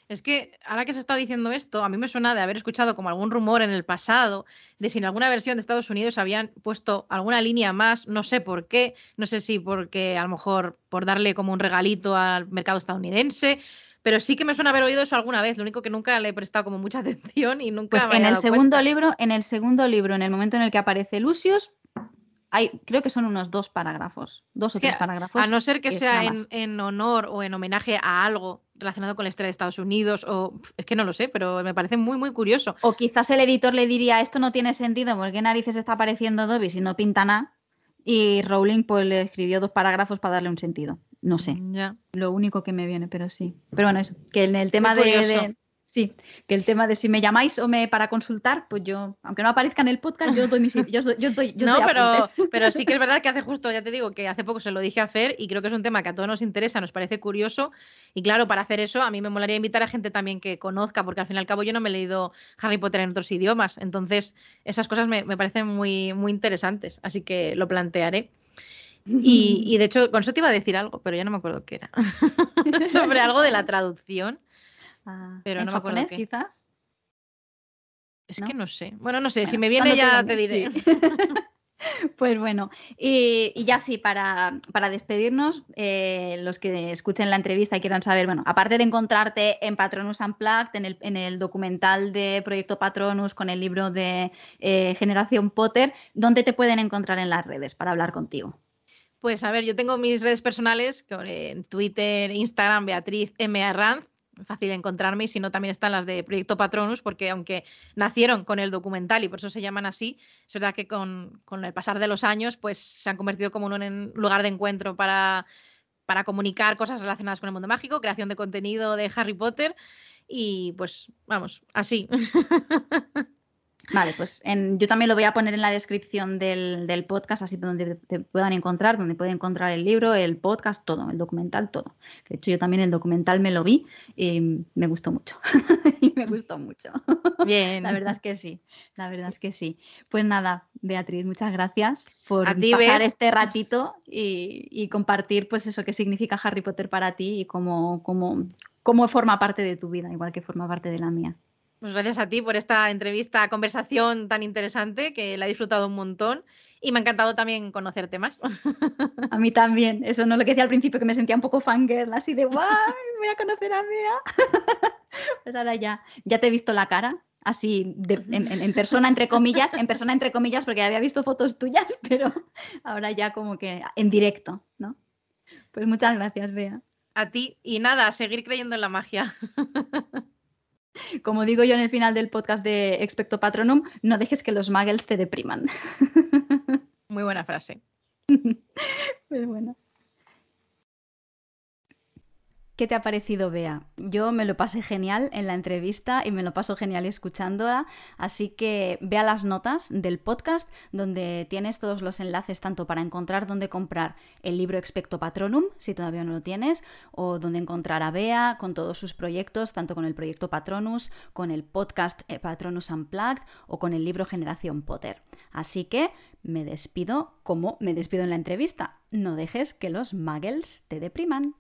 Es que ahora que se está diciendo esto, a mí me suena de haber escuchado como algún rumor en el pasado de si en alguna versión de Estados Unidos habían puesto alguna línea más, no sé por qué, no sé si porque a lo mejor por darle como un regalito al mercado estadounidense, pero sí que me suena haber oído eso alguna vez, lo único que nunca le he prestado como mucha atención y nunca
pues en el segundo libro, en el segundo libro, en el momento en el que aparece Lucius, creo que son unos dos parágrafos, dos o tres parágrafos.
A no ser que sea en, honor o en homenaje a algo relacionado con la historia de Estados Unidos, o es que no lo sé, pero me parece muy, muy curioso.
O quizás el editor le diría, esto no tiene sentido, ¿por qué narices está apareciendo Dobby si no pinta nada? Y Rowling pues le escribió dos parágrafos para darle un sentido. No sé.
Ya.
Lo único que me viene, pero sí. Pero bueno, eso, que en el tema de, Sí, que el tema de si me llamáis o me para consultar, pues yo, aunque no aparezca en el podcast, yo doy mis yo, yo, doy, yo
No, pero, pero sí que es verdad que hace justo, ya te digo, que hace poco se lo dije a Fer y creo que es un tema que a todos nos interesa, nos parece curioso. Y claro, para hacer eso, a mí me molaría invitar a gente también que conozca, porque al fin y al cabo yo no me he leído Harry Potter en otros idiomas. Entonces, esas cosas me, parecen muy, muy interesantes. Así que lo plantearé. Y, y, de hecho, con eso te iba a decir algo, pero ya no me acuerdo qué era. Sobre algo de la traducción.
Ah, pero no japonés, quizás.
Es que no sé. Bueno, no sé, si me viene ya te, diré.
Pues bueno, y, ya sí, para, para despedirnos, eh, los que escuchen la entrevista y quieran saber, bueno, aparte de encontrarte en Patronus Unplugged, en el, en el documental de Proyecto Patronus con el libro de eh, Generación Potter, ¿dónde te pueden encontrar en las redes para hablar contigo?
Pues a ver, yo tengo mis redes personales, en Twitter, Instagram, Beatriz M. Arranz, fácil encontrarme y si no también están las de Proyecto Patronus porque aunque nacieron con el documental y por eso se llaman así, es verdad que con, el pasar de los años pues se han convertido como en un lugar de encuentro para, para comunicar cosas relacionadas con el mundo mágico, creación de contenido de Harry Potter y pues vamos, así.
Vale, pues yo también lo voy a poner en la descripción del, podcast, así donde te puedan encontrar, donde pueden encontrar el libro, el podcast, todo, el documental, todo. De hecho, yo también el documental me lo vi y me gustó mucho. y me gustó mucho.
Bien.
la verdad es que sí, la verdad es que sí. Pues nada, Beatriz, muchas gracias por pasar este ratito y, compartir pues eso que significa Harry Potter para ti y cómo, cómo, cómo forma parte de tu vida, igual que forma parte de la mía.
Pues gracias a ti por esta entrevista, conversación tan interesante que la he disfrutado un montón y me ha encantado también conocerte más.
A mí también, eso no es lo que decía al principio, que me sentía un poco fangirl, así de ¡guay! Voy a conocer a Bea. Pues ahora ya, ya te he visto la cara, así en, persona entre comillas, en persona entre comillas, porque había visto fotos tuyas, pero ahora ya como que en directo, ¿no? Pues muchas gracias, Bea.
A ti y nada, a seguir creyendo en la magia.
Como digo yo en el final del podcast de Expecto Patronum, no dejes que los muggles te depriman.
Muy buena frase.
Muy buena. ¿Qué te ha parecido, Bea? Yo me lo pasé genial en la entrevista y me lo paso genial escuchándola, así que vea las notas del podcast donde tienes todos los enlaces tanto para encontrar dónde comprar el libro Expecto Patronum, si todavía no lo tienes, o dónde encontrar a Bea con todos sus proyectos, tanto con el proyecto Patronus, con el podcast eh, Patronus Unplugged o con el libro Generación Potter. Así que me despido como me despido en la entrevista. No dejes que los muggles te depriman.